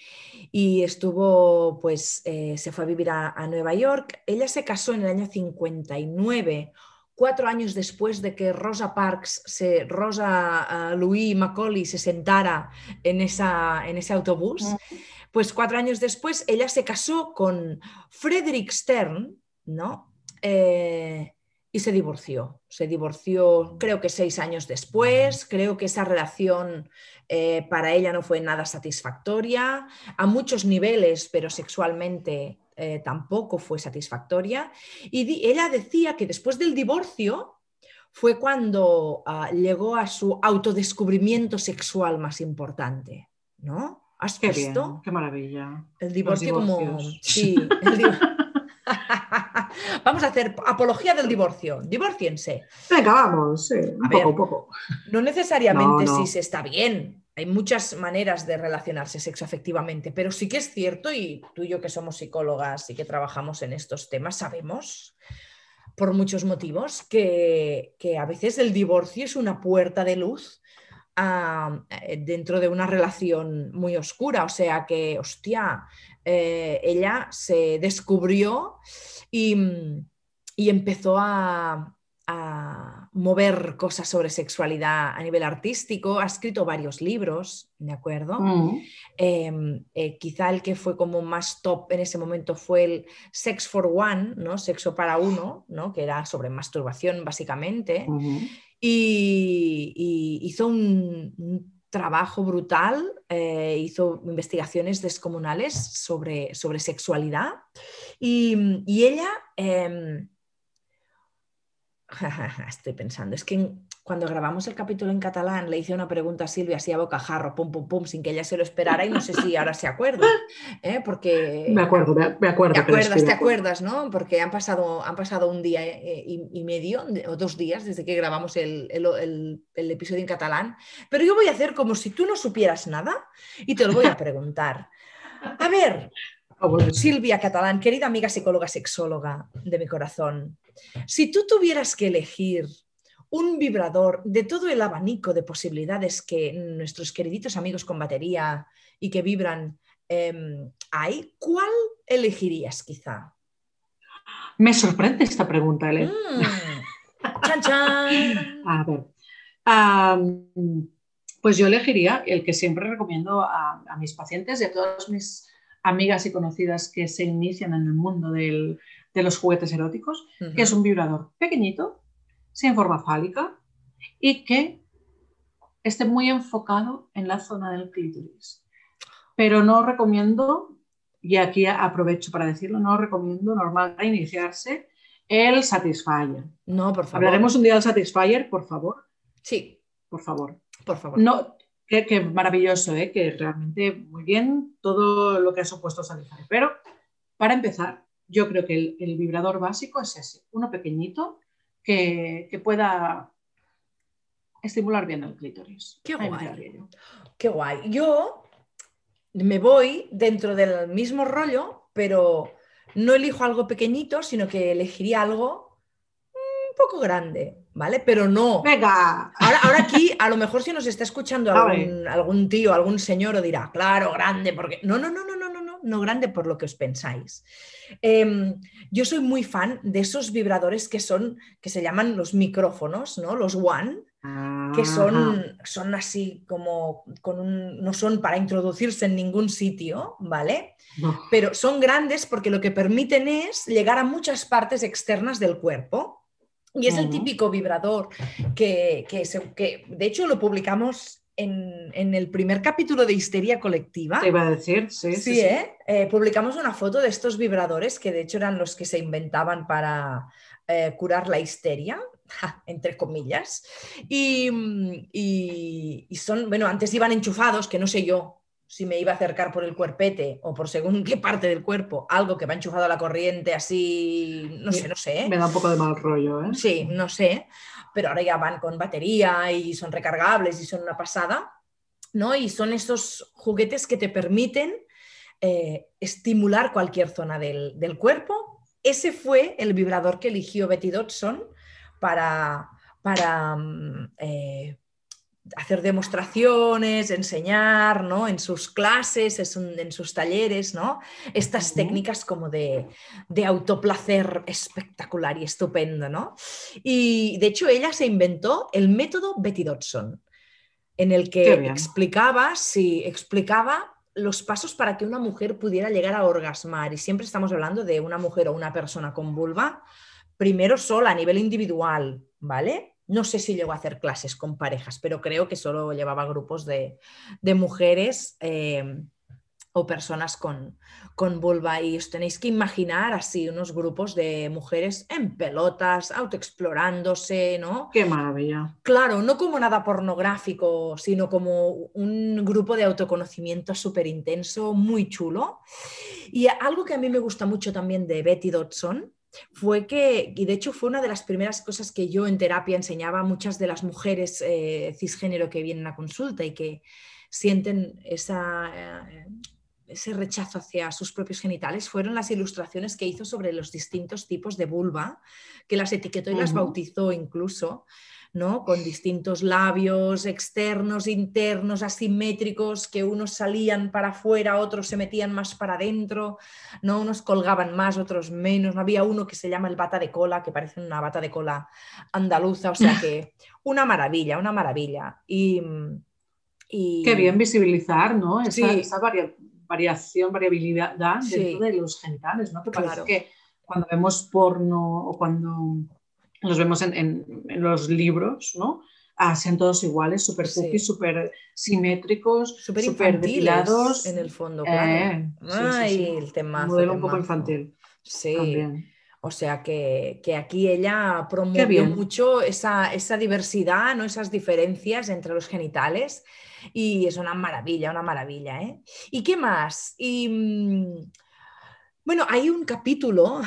estuvo, pues eh, se fue a vivir a, Nueva York. Ella se casó en el año 59, cuatro años después de que Rosa Parks, se, Rosa uh, Louis Macaulay se sentara en, esa, en ese autobús. Pues cuatro años después ella se casó con Frederick Stern, ¿no? Eh, y se divorció. Se divorció creo que seis años después, creo que esa relación eh, para ella no fue nada satisfactoria, a muchos niveles, pero sexualmente eh, tampoco fue satisfactoria. Y ella decía que después del divorcio fue cuando ah, llegó a su autodescubrimiento sexual más importante, ¿no? ¿Has qué visto? qué maravilla. El divorcio como... Sí, vamos a hacer apología del divorcio. Divorciense. Venga, vamos, un poco, un poco. No necesariamente si se está bien. Hay muchas maneras de relacionarse sexoafectivamente, pero sí que es cierto, y tú y yo que somos psicólogas y que trabajamos en estos temas, sabemos por muchos motivos que, a veces el divorcio es una puerta de luz ah, dentro de una relación muy oscura. O sea que, hostia, eh, ella se descubrió y, empezó a, mover cosas sobre sexualidad a nivel artístico. Ha escrito varios libros, ¿de acuerdo? Mm. Em, eh, quizá el que fue como más top en ese momento fue el Sex for One, ¿no? Sexo para uno, ¿no? Que era sobre masturbación básicamente. Y, hizo un trabajo brutal, eh, hizo investigaciones descomunales sobre, sobre sexualidad y, ella, em, estoy pensando, es que cuando grabamos el capítulo en catalán le hice una pregunta a Silvia así a bocajarro, pum, pum, pum, sin que ella se lo esperara y no sé si ahora se acuerda, ¿eh? porque... Me acuerdo, me, acuerdo. Te acuerdas, te acuerdas, ¿no? Porque han pasado, han pasado un día eh, y, medio o dos días desde que grabamos el, el, episodio en catalán, pero yo voy a hacer como si tú no supieras nada y te lo voy a preguntar. A ver, ah, Silvia Catalán, querida amiga psicóloga sexóloga de mi corazón, si tú tuvieras que elegir un vibrador de todo el abanico de posibilidades que nuestros queriditos amigos con batería y que vibran em, hay, ¿cuál elegirías quizá? Me sorprende esta pregunta, Ele. Mm. chan, chan. A ver. Pues yo elegiría el que siempre recomiendo a, mis pacientes y a todas mis amigas y conocidas que se inician en el mundo de los juguetes eróticos, que es un vibrador pequeñito, sin forma fálica y que esté muy enfocado en la zona del clítoris. Pero no recomiendo, y aquí aprovecho para decirlo, no recomiendo normal para iniciarse el Satisfyer. No, por favor. Hablaremos un día del Satisfyer, por favor. Sí. Por favor. Por favor. No, qué, maravilloso, ¿eh? que realmente muy bien todo lo que ha supuesto Satisfyer. Pero para empezar, yo creo que el, vibrador básico es ese, uno pequeñito que, pueda estimular bien el clítoris. Qué guay. Qué guay. Yo me voy dentro del mismo rollo, pero no elijo algo pequeñito, sino que elegiría algo un poco grande, ¿vale? Pero no. Venga. Ahora, ahora aquí, a lo mejor si nos está escuchando algún, algún tío, algún señor, o dirá, claro, grande, porque. No, no, no, no, no, grande por lo que os pensáis. Em, yo soy muy fan de esos vibradores que son, que se llaman los micrófonos, ¿no? Los One, que son, son así como con un, no son para introducirse en ningún sitio, ¿vale? Pero son grandes porque lo que permiten es llegar a muchas partes externas del cuerpo. Y es el típico vibrador que, que, de hecho lo publicamos en, el primer capítulo de Histeria Colectiva. Te iba a decir, sí. Sí, ¿eh? ¿eh? publicamos una foto de estos vibradores que de hecho eran los que se inventaban para eh, curar la histeria, entre comillas. Y, y, son, bueno, antes iban enchufados, que no sé yo si me iba a acercar por el cuerpete o por según qué parte del cuerpo, algo que va enchufado a la corriente así, no sé, no sé. Me da un poco de mal rollo, ¿eh? Sí, no sé, pero ahora ya van con batería y son recargables y son una pasada, ¿no? Y son esos juguetes que te permiten eh, estimular cualquier zona del, cuerpo. Ese fue el vibrador que eligió Betty Dodson para, para mm, eh, hacer demostraciones, enseñar, ¿no? En sus clases, en sus talleres, ¿no? Estas técnicas como de, autoplacer espectacular y estupendo, ¿no? Y de hecho ella se inventó el método Betty Dodson, en el que explicaba, sí, explicaba los pasos para que una mujer pudiera llegar a orgasmar. Y siempre estamos hablando de una mujer o una persona con vulva, primero sola, a nivel individual, ¿vale? No sé si llegó a hacer clases con parejas, pero creo que solo llevaba grupos de, mujeres eh, o personas con, con vulva. Y os tenéis que imaginar así unos grupos de mujeres en pelotas, autoexplorándose, ¿no? Qué maravilla. Claro, no como nada pornográfico, sino como un grupo de autoconocimiento súper intenso, muy chulo. Y algo que a mí me gusta mucho también de Betty Dodson fue que, y de hecho fue una de las primeras cosas que yo en terapia enseñaba a muchas de las mujeres eh, cisgénero que vienen a consulta y que sienten esa, eh, ese rechazo hacia sus propios genitales, fueron las ilustraciones que hizo sobre los distintos tipos de vulva, que las etiquetó y las bautizó incluso. ¿No? con distintos labios externos, internos, asimétricos, que unos salían para afuera, otros se metían más para adentro, ¿no? unos colgaban más, otros menos. No había uno que se llama el bata de cola, que parece una bata de cola andaluza, o sea que una maravilla, una maravilla. Y, Qué bien visibilizar ¿no? esa, variación, variabilidad dentro de los genitales, ¿no? que parece que cuando vemos porno o cuando los vemos en, los libros, ¿no? Ah, sean todos iguales, súper cookies, súper simétricos, súper depilados. En el fondo, claro. Eh, el tema. Modelo un poco infantil. Sí. O sea que, aquí ella promovió mucho esa, diversidad, ¿no? esas diferencias entre los genitales y es una maravilla, una maravilla. ¿eh? ¿Y qué más? Y, mm, bueno, hay un capítulo,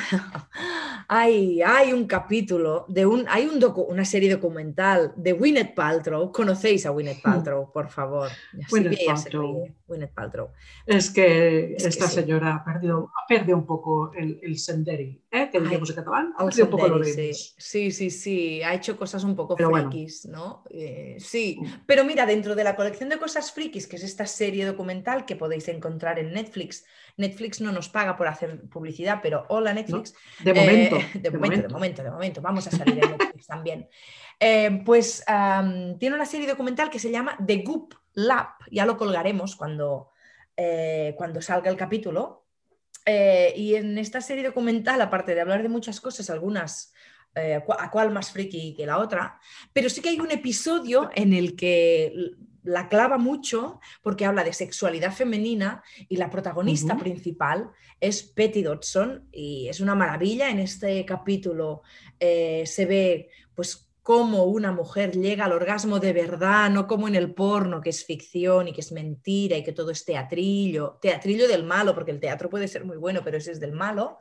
hay, hay un capítulo de un, hay un una serie documental de Gwyneth Paltrow. ¿Conocéis a Gwyneth Paltrow, por favor? Gwyneth Paltrow. Es que esta señora ha perdido, ha perdido un poco el, el senderi, ¿eh? que diríamos en catalán, ha perdido un poco lo sí. sí, sí, sí, ha hecho cosas un poco frikis, ¿no? Eh, sí, mm. pero mira, dentro de la colección de cosas frikis, que es esta serie documental que podéis encontrar en Netflix, Netflix no nos paga por hacer publicidad, pero hola Netflix. de momento de, momento, de momento, de momento. Vamos a salir en Netflix también. pues tiene una serie documental que se llama The Goop Lab. Ya lo colgaremos cuando, cuando salga el capítulo. y en esta serie documental, aparte de hablar de muchas cosas, algunas a cuál más friki que la otra, pero sí que hay un episodio en el que la clava mucho porque habla de sexualidad femenina y la protagonista principal es Betty Dodson y es una maravilla. En este capítulo eh, se ve pues cómo una mujer llega al orgasmo de verdad, no como en el porno, que es ficción y que es mentira y que todo es teatrillo, teatrillo del malo, porque el teatro puede ser muy bueno, pero ese es del malo.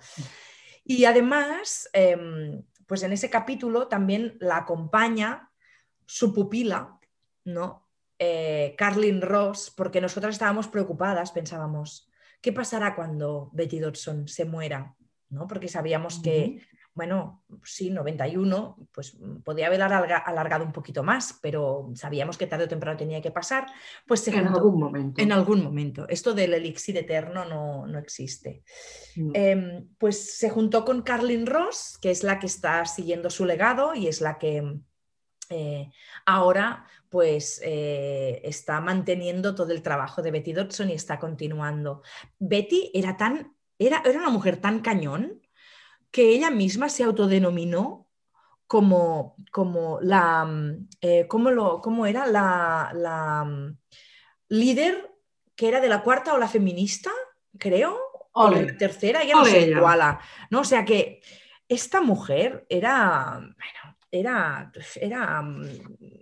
Y además, em, pues en ese capítulo también la acompaña su pupila, ¿no? Eh, Carlin Ross, porque nosotras estábamos preocupadas, pensábamos, ¿qué pasará cuando Betty Dodson se muera? ¿No? Porque sabíamos que, bueno, sí, 91, pues podía haber alargado un poquito más, pero sabíamos que tarde o temprano tenía que pasar. Pues en algún momento. En algún momento. Esto del elixir eterno no, existe. Em, pues se juntó con Carlin Ross, que es la que está siguiendo su legado y es la que eh, ahora pues eh, está manteniendo todo el trabajo de Betty Dodson y está continuando. Betty era tan, era, era una mujer tan cañón que ella misma se autodenominó como, como la, mm, eh, lo, era la, la, mm, líder que era de la cuarta o la feminista, creo, o la tercera, ya no sé cuál. ¿no? O sea que esta mujer era, bueno, era, era mm,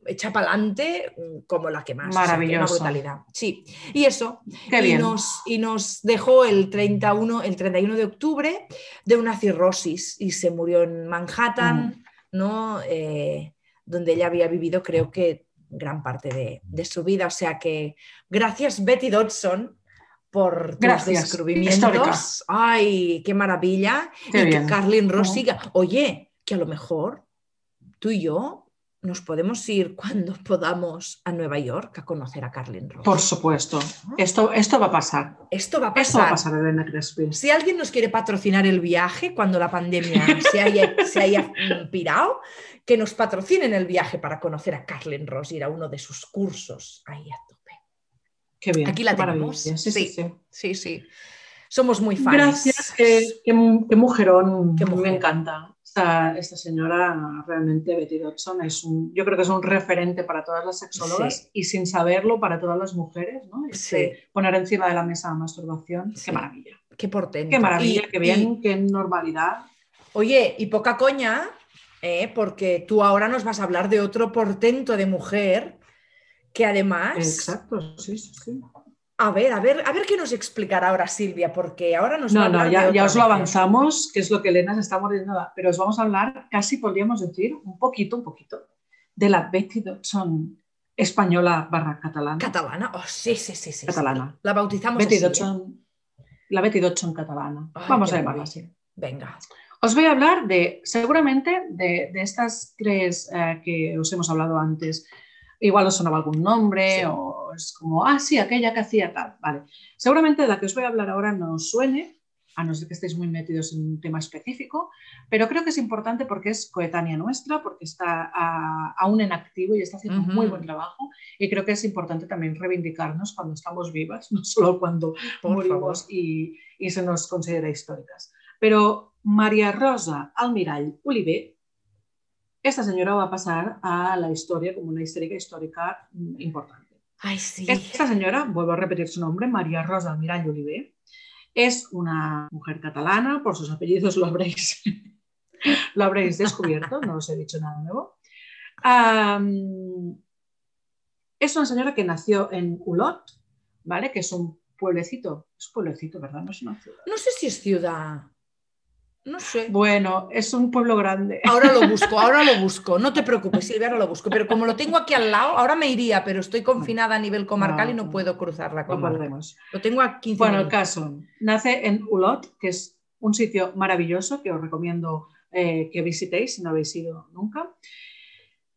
hecha para adelante mm, como la que más. Maravilloso. brutalidad. Sí, y eso. y, Nos, y nos dejó el 31, el 31 de octubre de una cirrosis y se murió en Manhattan, mm. ¿no? Eh, donde ella había vivido, creo que gran parte de, su vida. O sea que gracias, Betty Dodson, por tus descubrimientos. ¡Ay, qué maravilla! y que Carlin Ross Oye, que a lo mejor tú y yo nos podemos ir cuando podamos a Nueva York a conocer a Carlin Ross. Por supuesto. Esto, esto va a pasar. Esto va a pasar. Esto va a pasar, Elena Crespi. Si alguien nos quiere patrocinar el viaje cuando la pandemia se haya, se haya pirado, que nos patrocinen el viaje para conocer a Carlin Ross, ir a uno de sus cursos ahí a tope. Qué bien. Aquí la tenemos. Sí sí, sí sí, Somos muy fans. Gracias. Qué, mujerón. Me encanta. Esta, señora realmente, Betty Dodson, es un, yo creo que es un referente para todas las sexólogas y sin saberlo para todas las mujeres, ¿no? Este, poner encima de la mesa la masturbación, qué maravilla. Qué portento. Qué maravilla, qué bien, qué normalidad. Oye, y poca coña, ¿eh? porque tú ahora nos vas a hablar de otro portento de mujer que además... Exacto, sí, sí, sí. A ver, a ver, a ver qué nos explicará ahora Silvia, porque ahora nos No, no, ya, ya os lo avanzamos, que es lo que Elena se está mordiendo, pero os vamos a hablar, casi podríamos decir, un poquito, un poquito, de la Betty Dodson española barra catalana. Catalana, oh, sí, sí, sí, sí. Catalana. La bautizamos Betty así, Dodson, La Betty Dodson catalana. vamos a llamarla así. Venga. Os voy a hablar de, seguramente, de, estas tres eh, que os hemos hablado antes, igual os sonaba algún nombre o es como, ah, sí, aquella que hacía tal. Vale. Seguramente la que os voy a hablar ahora no suene, a no ser que estéis muy metidos en un tema específico, pero creo que es importante porque es coetánea nuestra, porque está aún en activo y está haciendo un muy buen trabajo y creo que es importante también reivindicarnos cuando estamos vivas, no solo cuando morimos y, y, se nos considera históricas. Pero María Rosa Almirall Oliver esta señora va a pasar a la historia como una histérica histórica mm, importante. Ay, sí. Esta señora, vuelvo a repetir su nombre, María Rosa Almirall Oliver, es una mujer catalana, por sus apellidos lo habréis, lo habréis descubierto, no os he dicho nada nuevo. es una señora que nació en Ulot, ¿vale? Que es un pueblecito, es pueblecito, ¿verdad? No es una ciudad. No sé si es ciudad. No sé. Bueno, es un pueblo grande. Ahora lo busco, ahora lo busco. No te preocupes, Silvia, ahora lo busco. Pero como lo tengo aquí al lado, ahora me iría, pero estoy confinada a nivel comarcal y no puedo cruzar la comarca. lo tengo aquí. Bueno, el caso. Nace en Ulot, que es un sitio maravilloso que os recomiendo eh, que visitéis si no habéis ido nunca.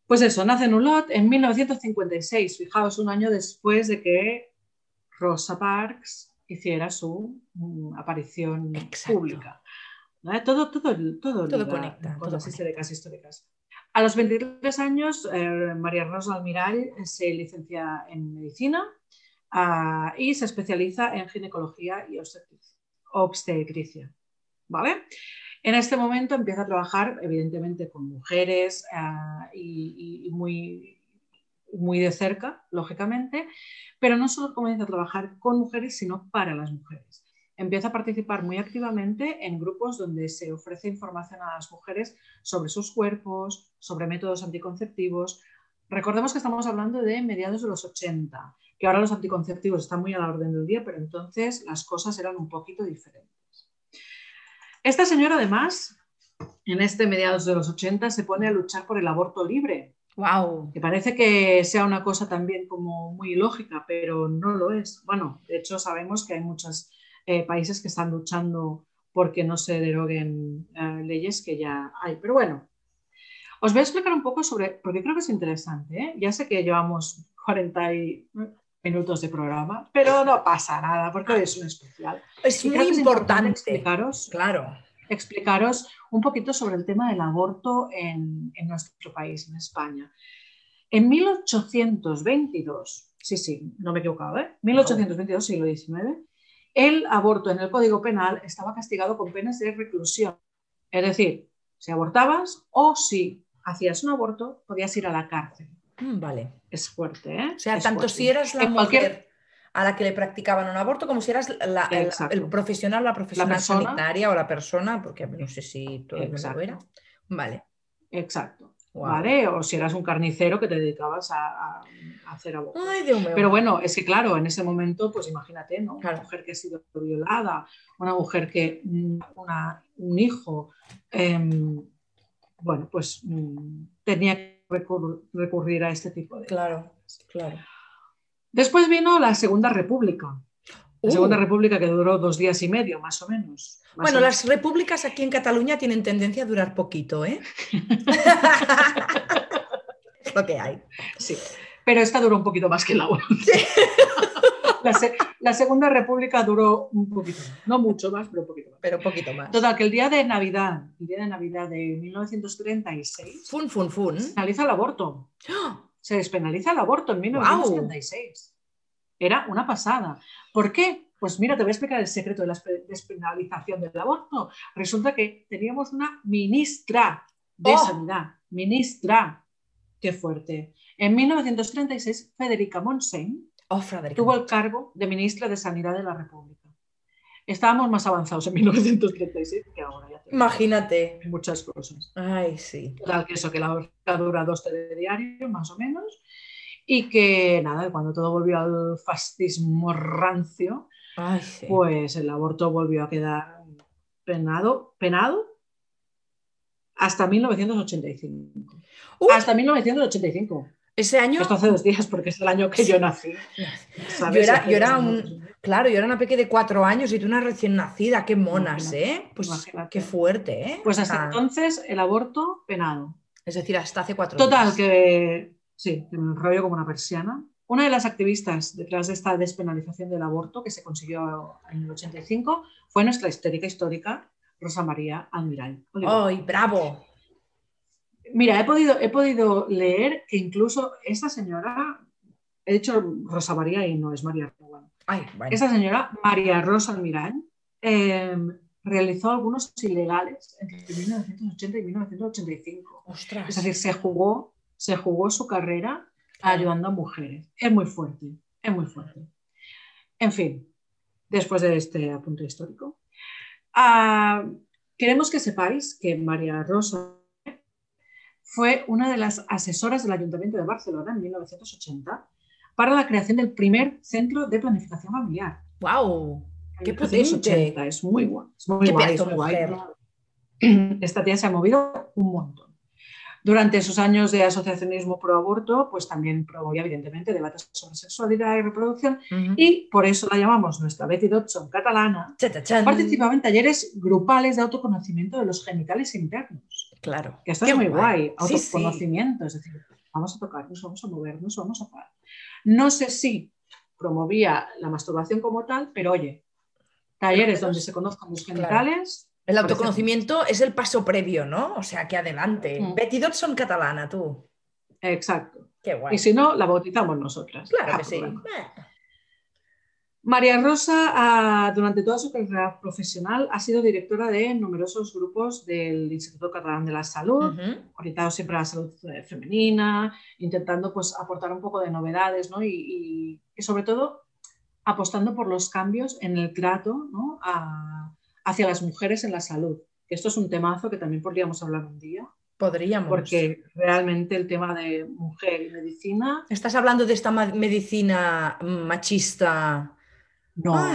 Pues eso, nace en Ulot en 1956, fijaos, un año después de que Rosa Parks hiciera su mm, aparición pública. Todo, todo, todo, todo conecta. Con las históricas históricas. A los 23 años, eh, María Rosa Almiral se licencia en medicina ah, y se especializa en ginecología y obstetricia. ¿Vale? En este momento empieza a trabajar, evidentemente, con mujeres ah, y, muy, muy de cerca, lógicamente, pero no solo comienza a trabajar con mujeres, sino para las mujeres. Empieza a participar muy activamente en grupos donde se ofrece información a las mujeres sobre sus cuerpos, sobre métodos anticonceptivos. Recordemos que estamos hablando de mediados de los 80, que ahora los anticonceptivos están muy a la orden del día, pero entonces las cosas eran un poquito diferentes. Esta señora, además, en este mediados de los 80 se pone a luchar por el aborto libre. Wow. Que parece que sea una cosa también como muy lógica, pero no lo es. Bueno, de hecho sabemos que hay muchos eh, países que están luchando porque no se deroguen eh, leyes que ya hay. Pero bueno, os voy a explicar un poco sobre, porque creo que es interesante. ¿eh? Ya sé que llevamos 40 minutos de programa, pero no pasa nada porque hoy es un especial. Es muy importante, explicaros, claro, explicaros un poquito sobre el tema del aborto en, nuestro país, en España. En 1822, sí, sí, no me he equivocado, ¿eh? 1822, siglo XIX, el aborto en el Código Penal estaba castigado con penas de reclusión. Es decir, si abortabas o si hacías un aborto, podías ir a la cárcel. Mm, vale. Es fuerte, ¿eh? O sea, tanto si eras la mujer a la que le practicaban un aborto como si eras el, profesional, la profesional sanitaria o la persona, porque no sé si todo el mundo era. Vale. Exacto. ¿Vale? O si eras un carnicero que te dedicabas a, hacer aborto. Pero bueno, es que claro, en ese momento, pues imagínate, ¿no? Una mujer que ha sido violada, una mujer que, mm, un hijo, em, bueno, pues mm, tenía que recurrir a este tipo de... Claro, claro. Después vino la Segunda República. La Segunda uh. República que duró dos días y medio, más o menos. bueno, las repúblicas aquí en Cataluña tienen tendencia a durar poquito, ¿eh? es lo que hay. Sí, pero esta duró un poquito más que la otra. La, Segunda República duró un poquito más, no mucho más, pero un poquito más. Pero un poquito más. Total, que el día de Navidad, el día de Navidad de 1936, fun, fun, fun. se despenaliza el aborto. Se despenaliza el aborto en 1936. Era una pasada. ¿Por qué? Pues mira, te voy a explicar el secreto de la despenalización del aborto. Resulta que teníamos una ministra de oh. Sanidad, ministra. Qué fuerte. En 1936, Federica Monsen Oh, tuvo el cargo de ministra de Sanidad de la República. Estábamos más avanzados en 1936 que ahora. Ya Imagínate. Muchas cosas. Ay, sí. Tal que eso, que la horca dura dos telediarios, más o menos, y que nada, cuando todo volvió al fascismo rancio, pues el aborto volvió a quedar penado, penado hasta 1985. Hasta 1985. Ese año. Esto hace dos días porque es el año que yo nací. Yo era, un. Claro, yo era una peque de cuatro años y tú una recién nacida. Qué monas, ¿eh? Pues qué fuerte, ¿eh? Pues hasta entonces el aborto penado. Es decir, hasta hace cuatro Total, que. Sí, que me enrollo como una persiana. Una de las activistas detrás de esta despenalización del aborto que se consiguió en el 85 fue nuestra histérica histórica Rosa María Almiral. ¡Ay, bravo! Mira, he podido, he podido leer que incluso esta señora, he dicho Rosa María y no es María Rosa. Esta señora, María Rosa Almirán, em, realizó algunos ilegales entre 1980 y 1985. Es decir, se jugó, se jugó su carrera ayudando a mujeres. Es muy fuerte, es muy fuerte. En fin, después de este apunte histórico, ah, queremos que sepáis que María Rosa fue una de las asesoras del Ayuntamiento de Barcelona en 1980 para la creación del primer centro de planificación familiar. ¡Wow! ¡Qué potente! Es muy guay. Es muy guay, Esta tía se ha movido un montón. Durante sus años de asociacionismo pro aborto, pues también promovía evidentemente debates sobre sexualidad y reproducción y por eso la llamamos nuestra Betty Dodson catalana. Participaba en talleres grupales de autoconocimiento de los genitales internos. Claro. Que esto es muy guay, autoconocimiento, es decir, vamos a tocarnos, vamos a movernos, vamos a parar. No sé si promovía la masturbación como tal, pero oye, talleres donde se conozcan los genitales, El autoconocimiento es el paso previo, ¿no? O sea, que adelante. Mm. Betty Dodson catalana, tú. Exacto. Qué guay. Y si no, la bautizamos nosotras. Claro que sí. María Rosa, ah, durante toda su carrera profesional, ha sido directora de numerosos grupos del Instituto Catalán de la Salud, orientado siempre a la salud femenina, intentando pues, aportar un poco de novedades ¿no? y, sobre todo apostando por los cambios en el trato ¿no? Hacia las mujeres en la salud. Esto es un temazo que también podríamos hablar un día. Podríamos. Porque realmente el tema de mujer y medicina. ¿Estás hablando de esta medicina machista? No,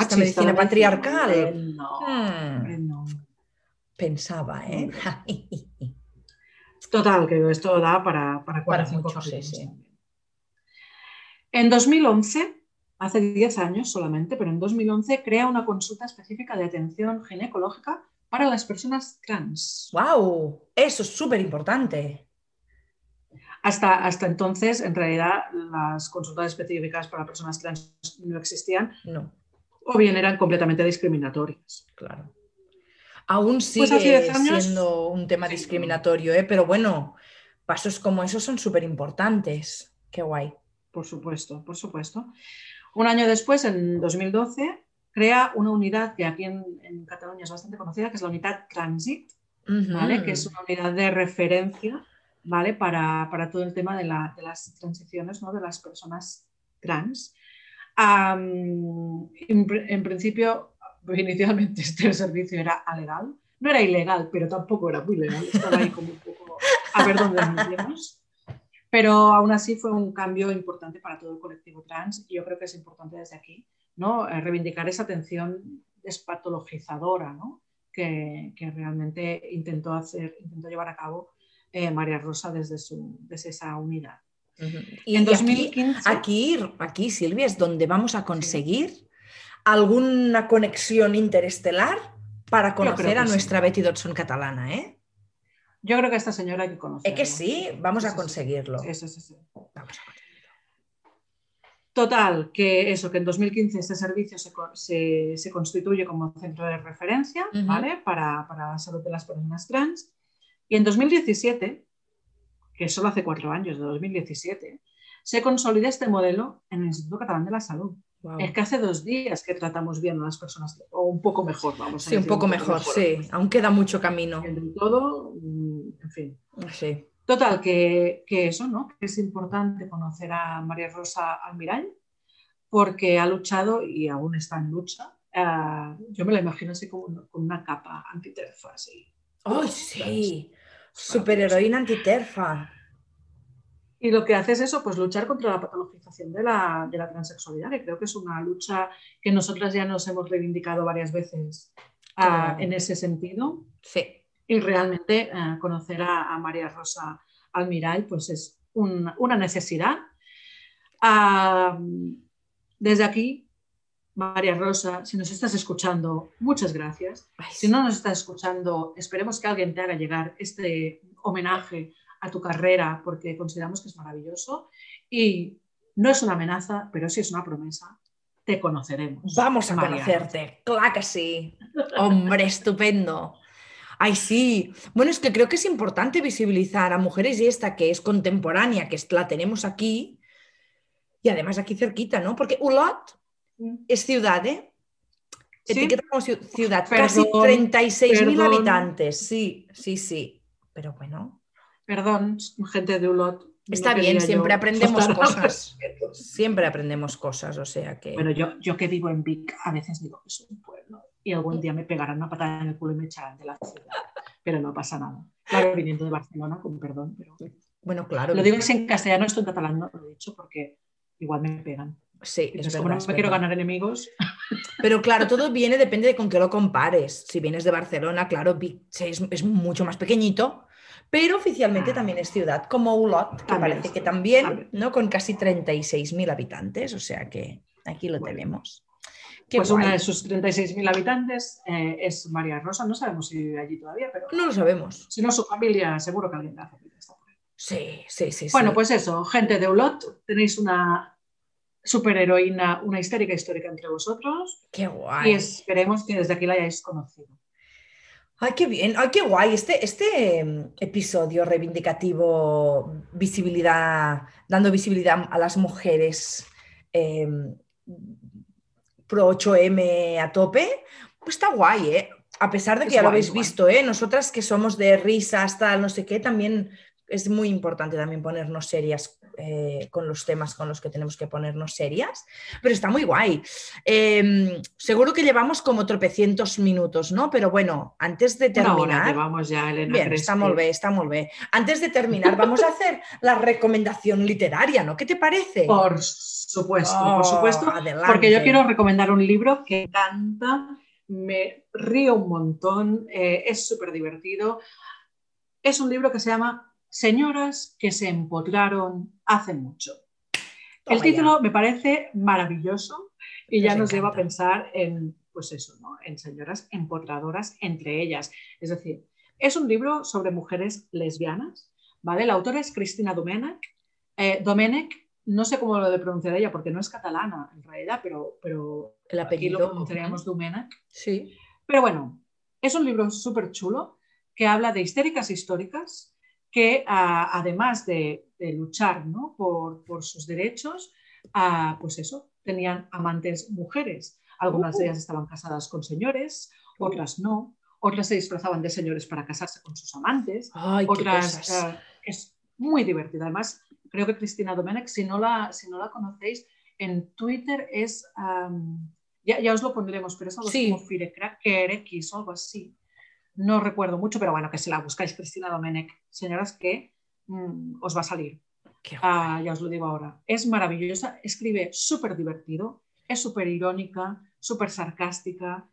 esta medicina patriarcal. No, hmm. no. Pensaba, ¿eh? Total, que esto da para, para, para mucho, En 2011, hace 10 años solamente, pero en 2011 crea una consulta específica de atención ginecológica para las personas trans. ¡Wow! Eso es súper importante. Hasta, hasta entonces, en realidad, las consultas específicas para personas trans no existían. No. O bien eran completamente discriminatorias. Claro. Aún pues sigue siendo un tema discriminatorio, ¿eh? pero bueno, pasos como esos son súper importantes. Qué guay. Por supuesto, por supuesto. Un año después, en 2012, crea una unidad que aquí en, Cataluña es bastante conocida, que es la unidad Transit, ¿vale? que es una unidad de referencia ¿vale? Para, todo el tema de, las transiciones ¿no? de las personas trans. en, principio, inicialmente este servicio era legal, no era ilegal, pero tampoco era muy legal, estaba ahí como un poco a ver dónde nos. Pero aún así fue un cambio importante para todo el colectivo trans y yo creo que es importante desde aquí ¿no? Eh, reivindicar esa atención despatologizadora ¿no? que, que, realmente intentó, hacer, intentó llevar a cabo eh, María Rosa desde, su, desde esa unidad. Y en 2015... Aquí, aquí, Silvia, es donde vamos a conseguir alguna conexión interestelar para conocer a nuestra Betty Dodson catalana, ¿eh? Yo creo que esta señora hay que conocerla. Es que sí, vamos a conseguirlo. Eso, sí, Total, que eso, que en 2015 este servicio se, constituye como centro de referencia ¿vale? para, para, la salud de las personas trans y en 2017, que solo hace cuatro años, de 2017, se consolida este modelo en el Instituto Catalán de la Salud. Es que hace dos días que tratamos bien a las personas, o un poco mejor, vamos a Sí, un poco, mejor, sí. Aún queda mucho camino. En todo, mm, en fin. Sí. Total, que, eso, ¿no? Que es importante conocer a María Rosa Almirall, porque ha luchado y aún está en lucha. Ah, yo me la imagino así como con una capa antiterfa, así. ¡Ay, sí! Superheroína antiterfa. Y lo que hace es eso, pues luchar contra la patologización de la, de la transexualidad, que creo que es una lucha que nosotras ya nos hemos reivindicado varias veces ah, en ese sentido. Sí. Y realmente eh, conocer a, María Rosa Almiral pues es una necesidad. Ah, desde aquí María Rosa, si nos estás escuchando, muchas gracias. Si no nos estás escuchando, esperemos que alguien te haga llegar este homenaje a tu carrera porque consideramos que es maravilloso y no es una amenaza, pero sí es una promesa. Te conoceremos. Vamos a conocerte, claro que sí. Hombre, estupendo. Ay, sí. Bueno, es que creo que es importante visibilizar a mujeres y esta que es contemporánea, que la tenemos aquí y además aquí cerquita, ¿no? Porque Ulot es ciudad, ¿eh? Etiqueta como ciudad, casi 36.000 habitantes, sí, sí, sí. Pero bueno. Perdón, gente de Ulot. Está bien, siempre aprendemos cosas. Siempre aprendemos cosas, o sea que. Bueno, yo, yo que vivo en Vic, a veces digo que soy un pueblo y algún día me pegarán una patada en el culo y me echarán de la ciudad. Pero no pasa nada. Claro, viniendo de Barcelona, con perdón, pero. Bueno, claro. Lo digo así en castellano, esto en catalán no lo he dicho porque igual me pegan. Sí, es como no me quiero ganar enemigos. Pero claro, todo viene, depende de con qué lo compares. Si vienes de Barcelona, claro, es, es mucho más pequeñito, pero oficialmente también es ciudad, como Ulot, que parece que también, ¿no? Con casi 36.000 habitantes, o sea que aquí lo tenemos. pues una de sus 36.000 habitantes eh, es María Rosa, no sabemos si vive allí todavía, pero... No lo sabemos. Si no, su familia, seguro que alguien la está por ahí. Sí, sí, sí. Bueno, pues eso, gente de Ulot, tenéis una una histérica histórica entre vosotros. Qué guay. Y esperemos que desde aquí la hayáis conocido. Ay, qué bien, ay, qué guay. Este, este em, episodio reivindicativo, visibilidad, dando visibilidad a las mujeres em, pro 8M a tope, pues está guay, ¿eh? A pesar de que ya lo habéis visto, ¿eh? Nosotras que somos de risas, tal, no sé qué, también es muy importante también ponernos serias eh, con los temas con los que tenemos que ponernos serias, pero está muy guay. Em, seguro que llevamos como tropecientos minutos, ¿no? Pero bueno, antes de terminar... vamos ya, Elena. Bien, está está. Antes de terminar, vamos a hacer la recomendación literaria, ¿no? ¿Qué te parece? Por supuesto, por oh, supuesto. Porque yo quiero recomendar un libro que encanta, me río un montón, eh, es súper divertido. Es un libro que se llama Señoras que se empotraron hace mucho. el título me parece maravilloso y ya nos lleva a pensar en, pues eso, ¿no? en señoras empotradoras entre ellas. Es decir, es un libro sobre mujeres lesbianas, ¿vale? La autora es Cristina Domenech. Eh, Domenech, no sé cómo lo de pronunciar ella porque no es catalana en realidad, pero, pero el apellido aquí lo pronunciaríamos Domenech. Sí. Pero bueno, es un libro súper chulo que habla de histéricas históricas que además de, luchar por, sus derechos, pues eso, tenían amantes mujeres. Algunas de uh. ellas estaban casadas con señores, otras no. Otras se disfrazaban de señores para casarse con sus amantes. otras eh, es muy divertida. Además, creo que Cristina Domenech, si no la, si no la conocéis, en Twitter es, ya, os lo pondremos, pero es algo sí. como X o algo así no recuerdo mucho, pero bueno, que se la buscáis, Cristina Domenech, señoras, que mm, os va a salir. Ah, ya os lo digo ahora. Es maravillosa, escribe súper divertido, es súper irónica, súper sarcástica.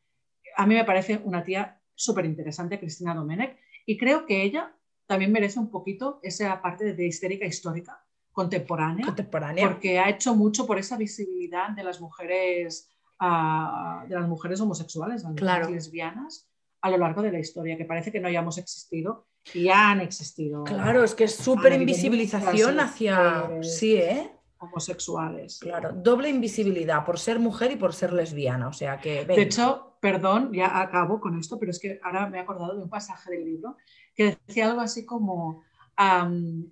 A mí me parece una tía súper interesante, Cristina Domenech, y creo que ella también merece un poquito esa parte de histérica histórica contemporánea, contemporánea. porque ha hecho mucho por esa visibilidad de las mujeres, ah, de las mujeres homosexuales, de las mujeres lesbianas a lo largo de la historia, que parece que no hayamos existido y han existido. Claro, es que es súper invisibilización hacia... Sí, ¿eh? homosexuales. Claro, doble invisibilidad por ser mujer y por ser lesbiana, o sea que... De hecho, perdón, ya acabo con esto, pero es que ahora me he acordado de un pasaje del libro que decía algo así como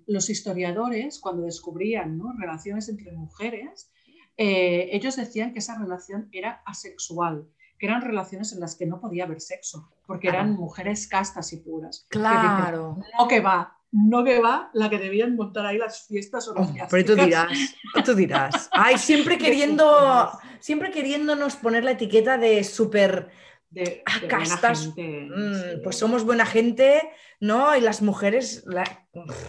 los historiadores cuando descubrían relaciones entre mujeres, eh, ellos decían que esa relación era asexual, que eran relaciones en las que no podía haber sexo, porque eran mujeres castas y puras. Claro. no que va, no que va la que debían montar ahí las fiestas o oh, Pero tú dirás, tú dirás. Ay, siempre queriendo, siempre queriéndonos poner la etiqueta de súper de, ah, castas. Mm, pues somos buena gente, ¿no? Y las mujeres,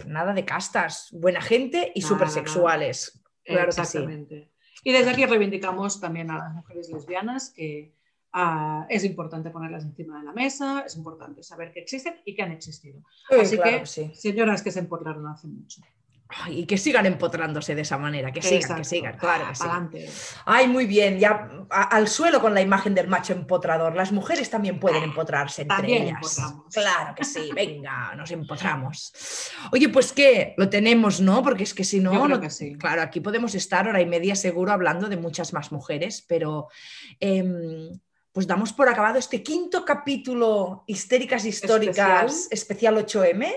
nada de castas, buena gente y súper sexuales. Claro Exactamente. Y desde aquí reivindicamos también a las mujeres lesbianas que Ah, es importante ponerlas encima de la mesa, es importante saber que existen y que han existido. Así que, señoras que se empotraron hace mucho. y que sigan empotrándose de esa manera, que sigan, que sigan, claro Ay, muy bien, ya al suelo con la imagen del macho empotrador. Las mujeres también pueden empotrarse entre ellas. Claro que sí, venga, nos empotramos. Oye, pues qué, lo tenemos, ¿no? Porque es que si no, claro, aquí podemos estar hora y media seguro hablando de muchas más mujeres, pero em, pues damos por acabado este quinto capítulo Histéricas Históricas especial, 8M.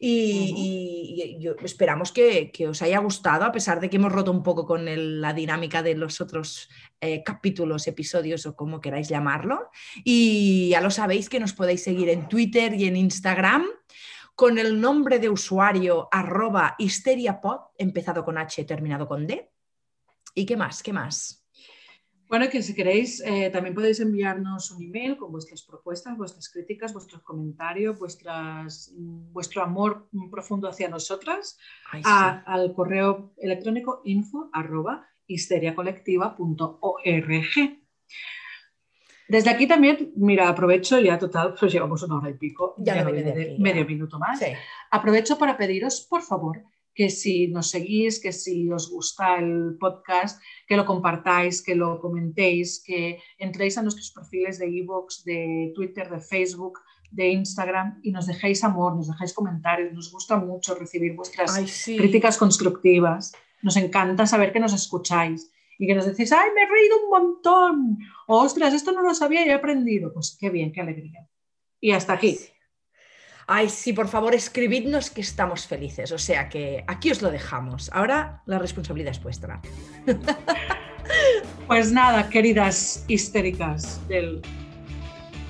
Y, esperamos que, os haya gustado, a pesar de que hemos roto un poco con la dinámica de los otros eh, capítulos, episodios o como queráis llamarlo. Y ya lo sabéis que nos podéis seguir en Twitter y en Instagram con el nombre de usuario arroba histeriapod, empezado con H, terminado con D. ¿Y qué más? ¿Qué más? Bueno, que si queréis, eh, también podéis enviarnos un email con vuestras propuestas, vuestras críticas, vuestros comentarios, vuestras, mm, vuestro amor profundo hacia nosotras al correo electrónico info arroba histeriacolectiva.org. Desde aquí también, mira, aprovecho ya total, pues llevamos una hora y pico, ya, medio minuto más. Aprovecho para pediros, por favor, que si nos seguís, que si os gusta el podcast, que lo compartáis, que lo comentéis, que entréis a nuestros perfiles de iVoox, de Twitter, de Facebook, de Instagram y nos dejéis amor, nos dejáis comentarios. Nos gusta mucho recibir vuestras críticas constructivas. Nos encanta saber que nos escucháis y que nos decís, ¡ay, me he reído un montón! ostras, esto no lo sabía y he aprendido. Pues qué bien, qué alegría. Y hasta aquí. Ay, sí, por favor, escribidnos que estamos felices. O sea que aquí os lo dejamos. Ahora la responsabilidad es vuestra. Pues nada, queridas histéricas del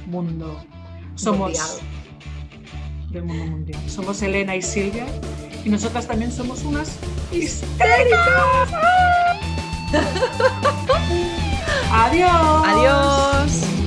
mundo. Somos del mundo mundial. Somos Elena y Silvia y nosotras también somos unas histéricas. Adiós. Adiós.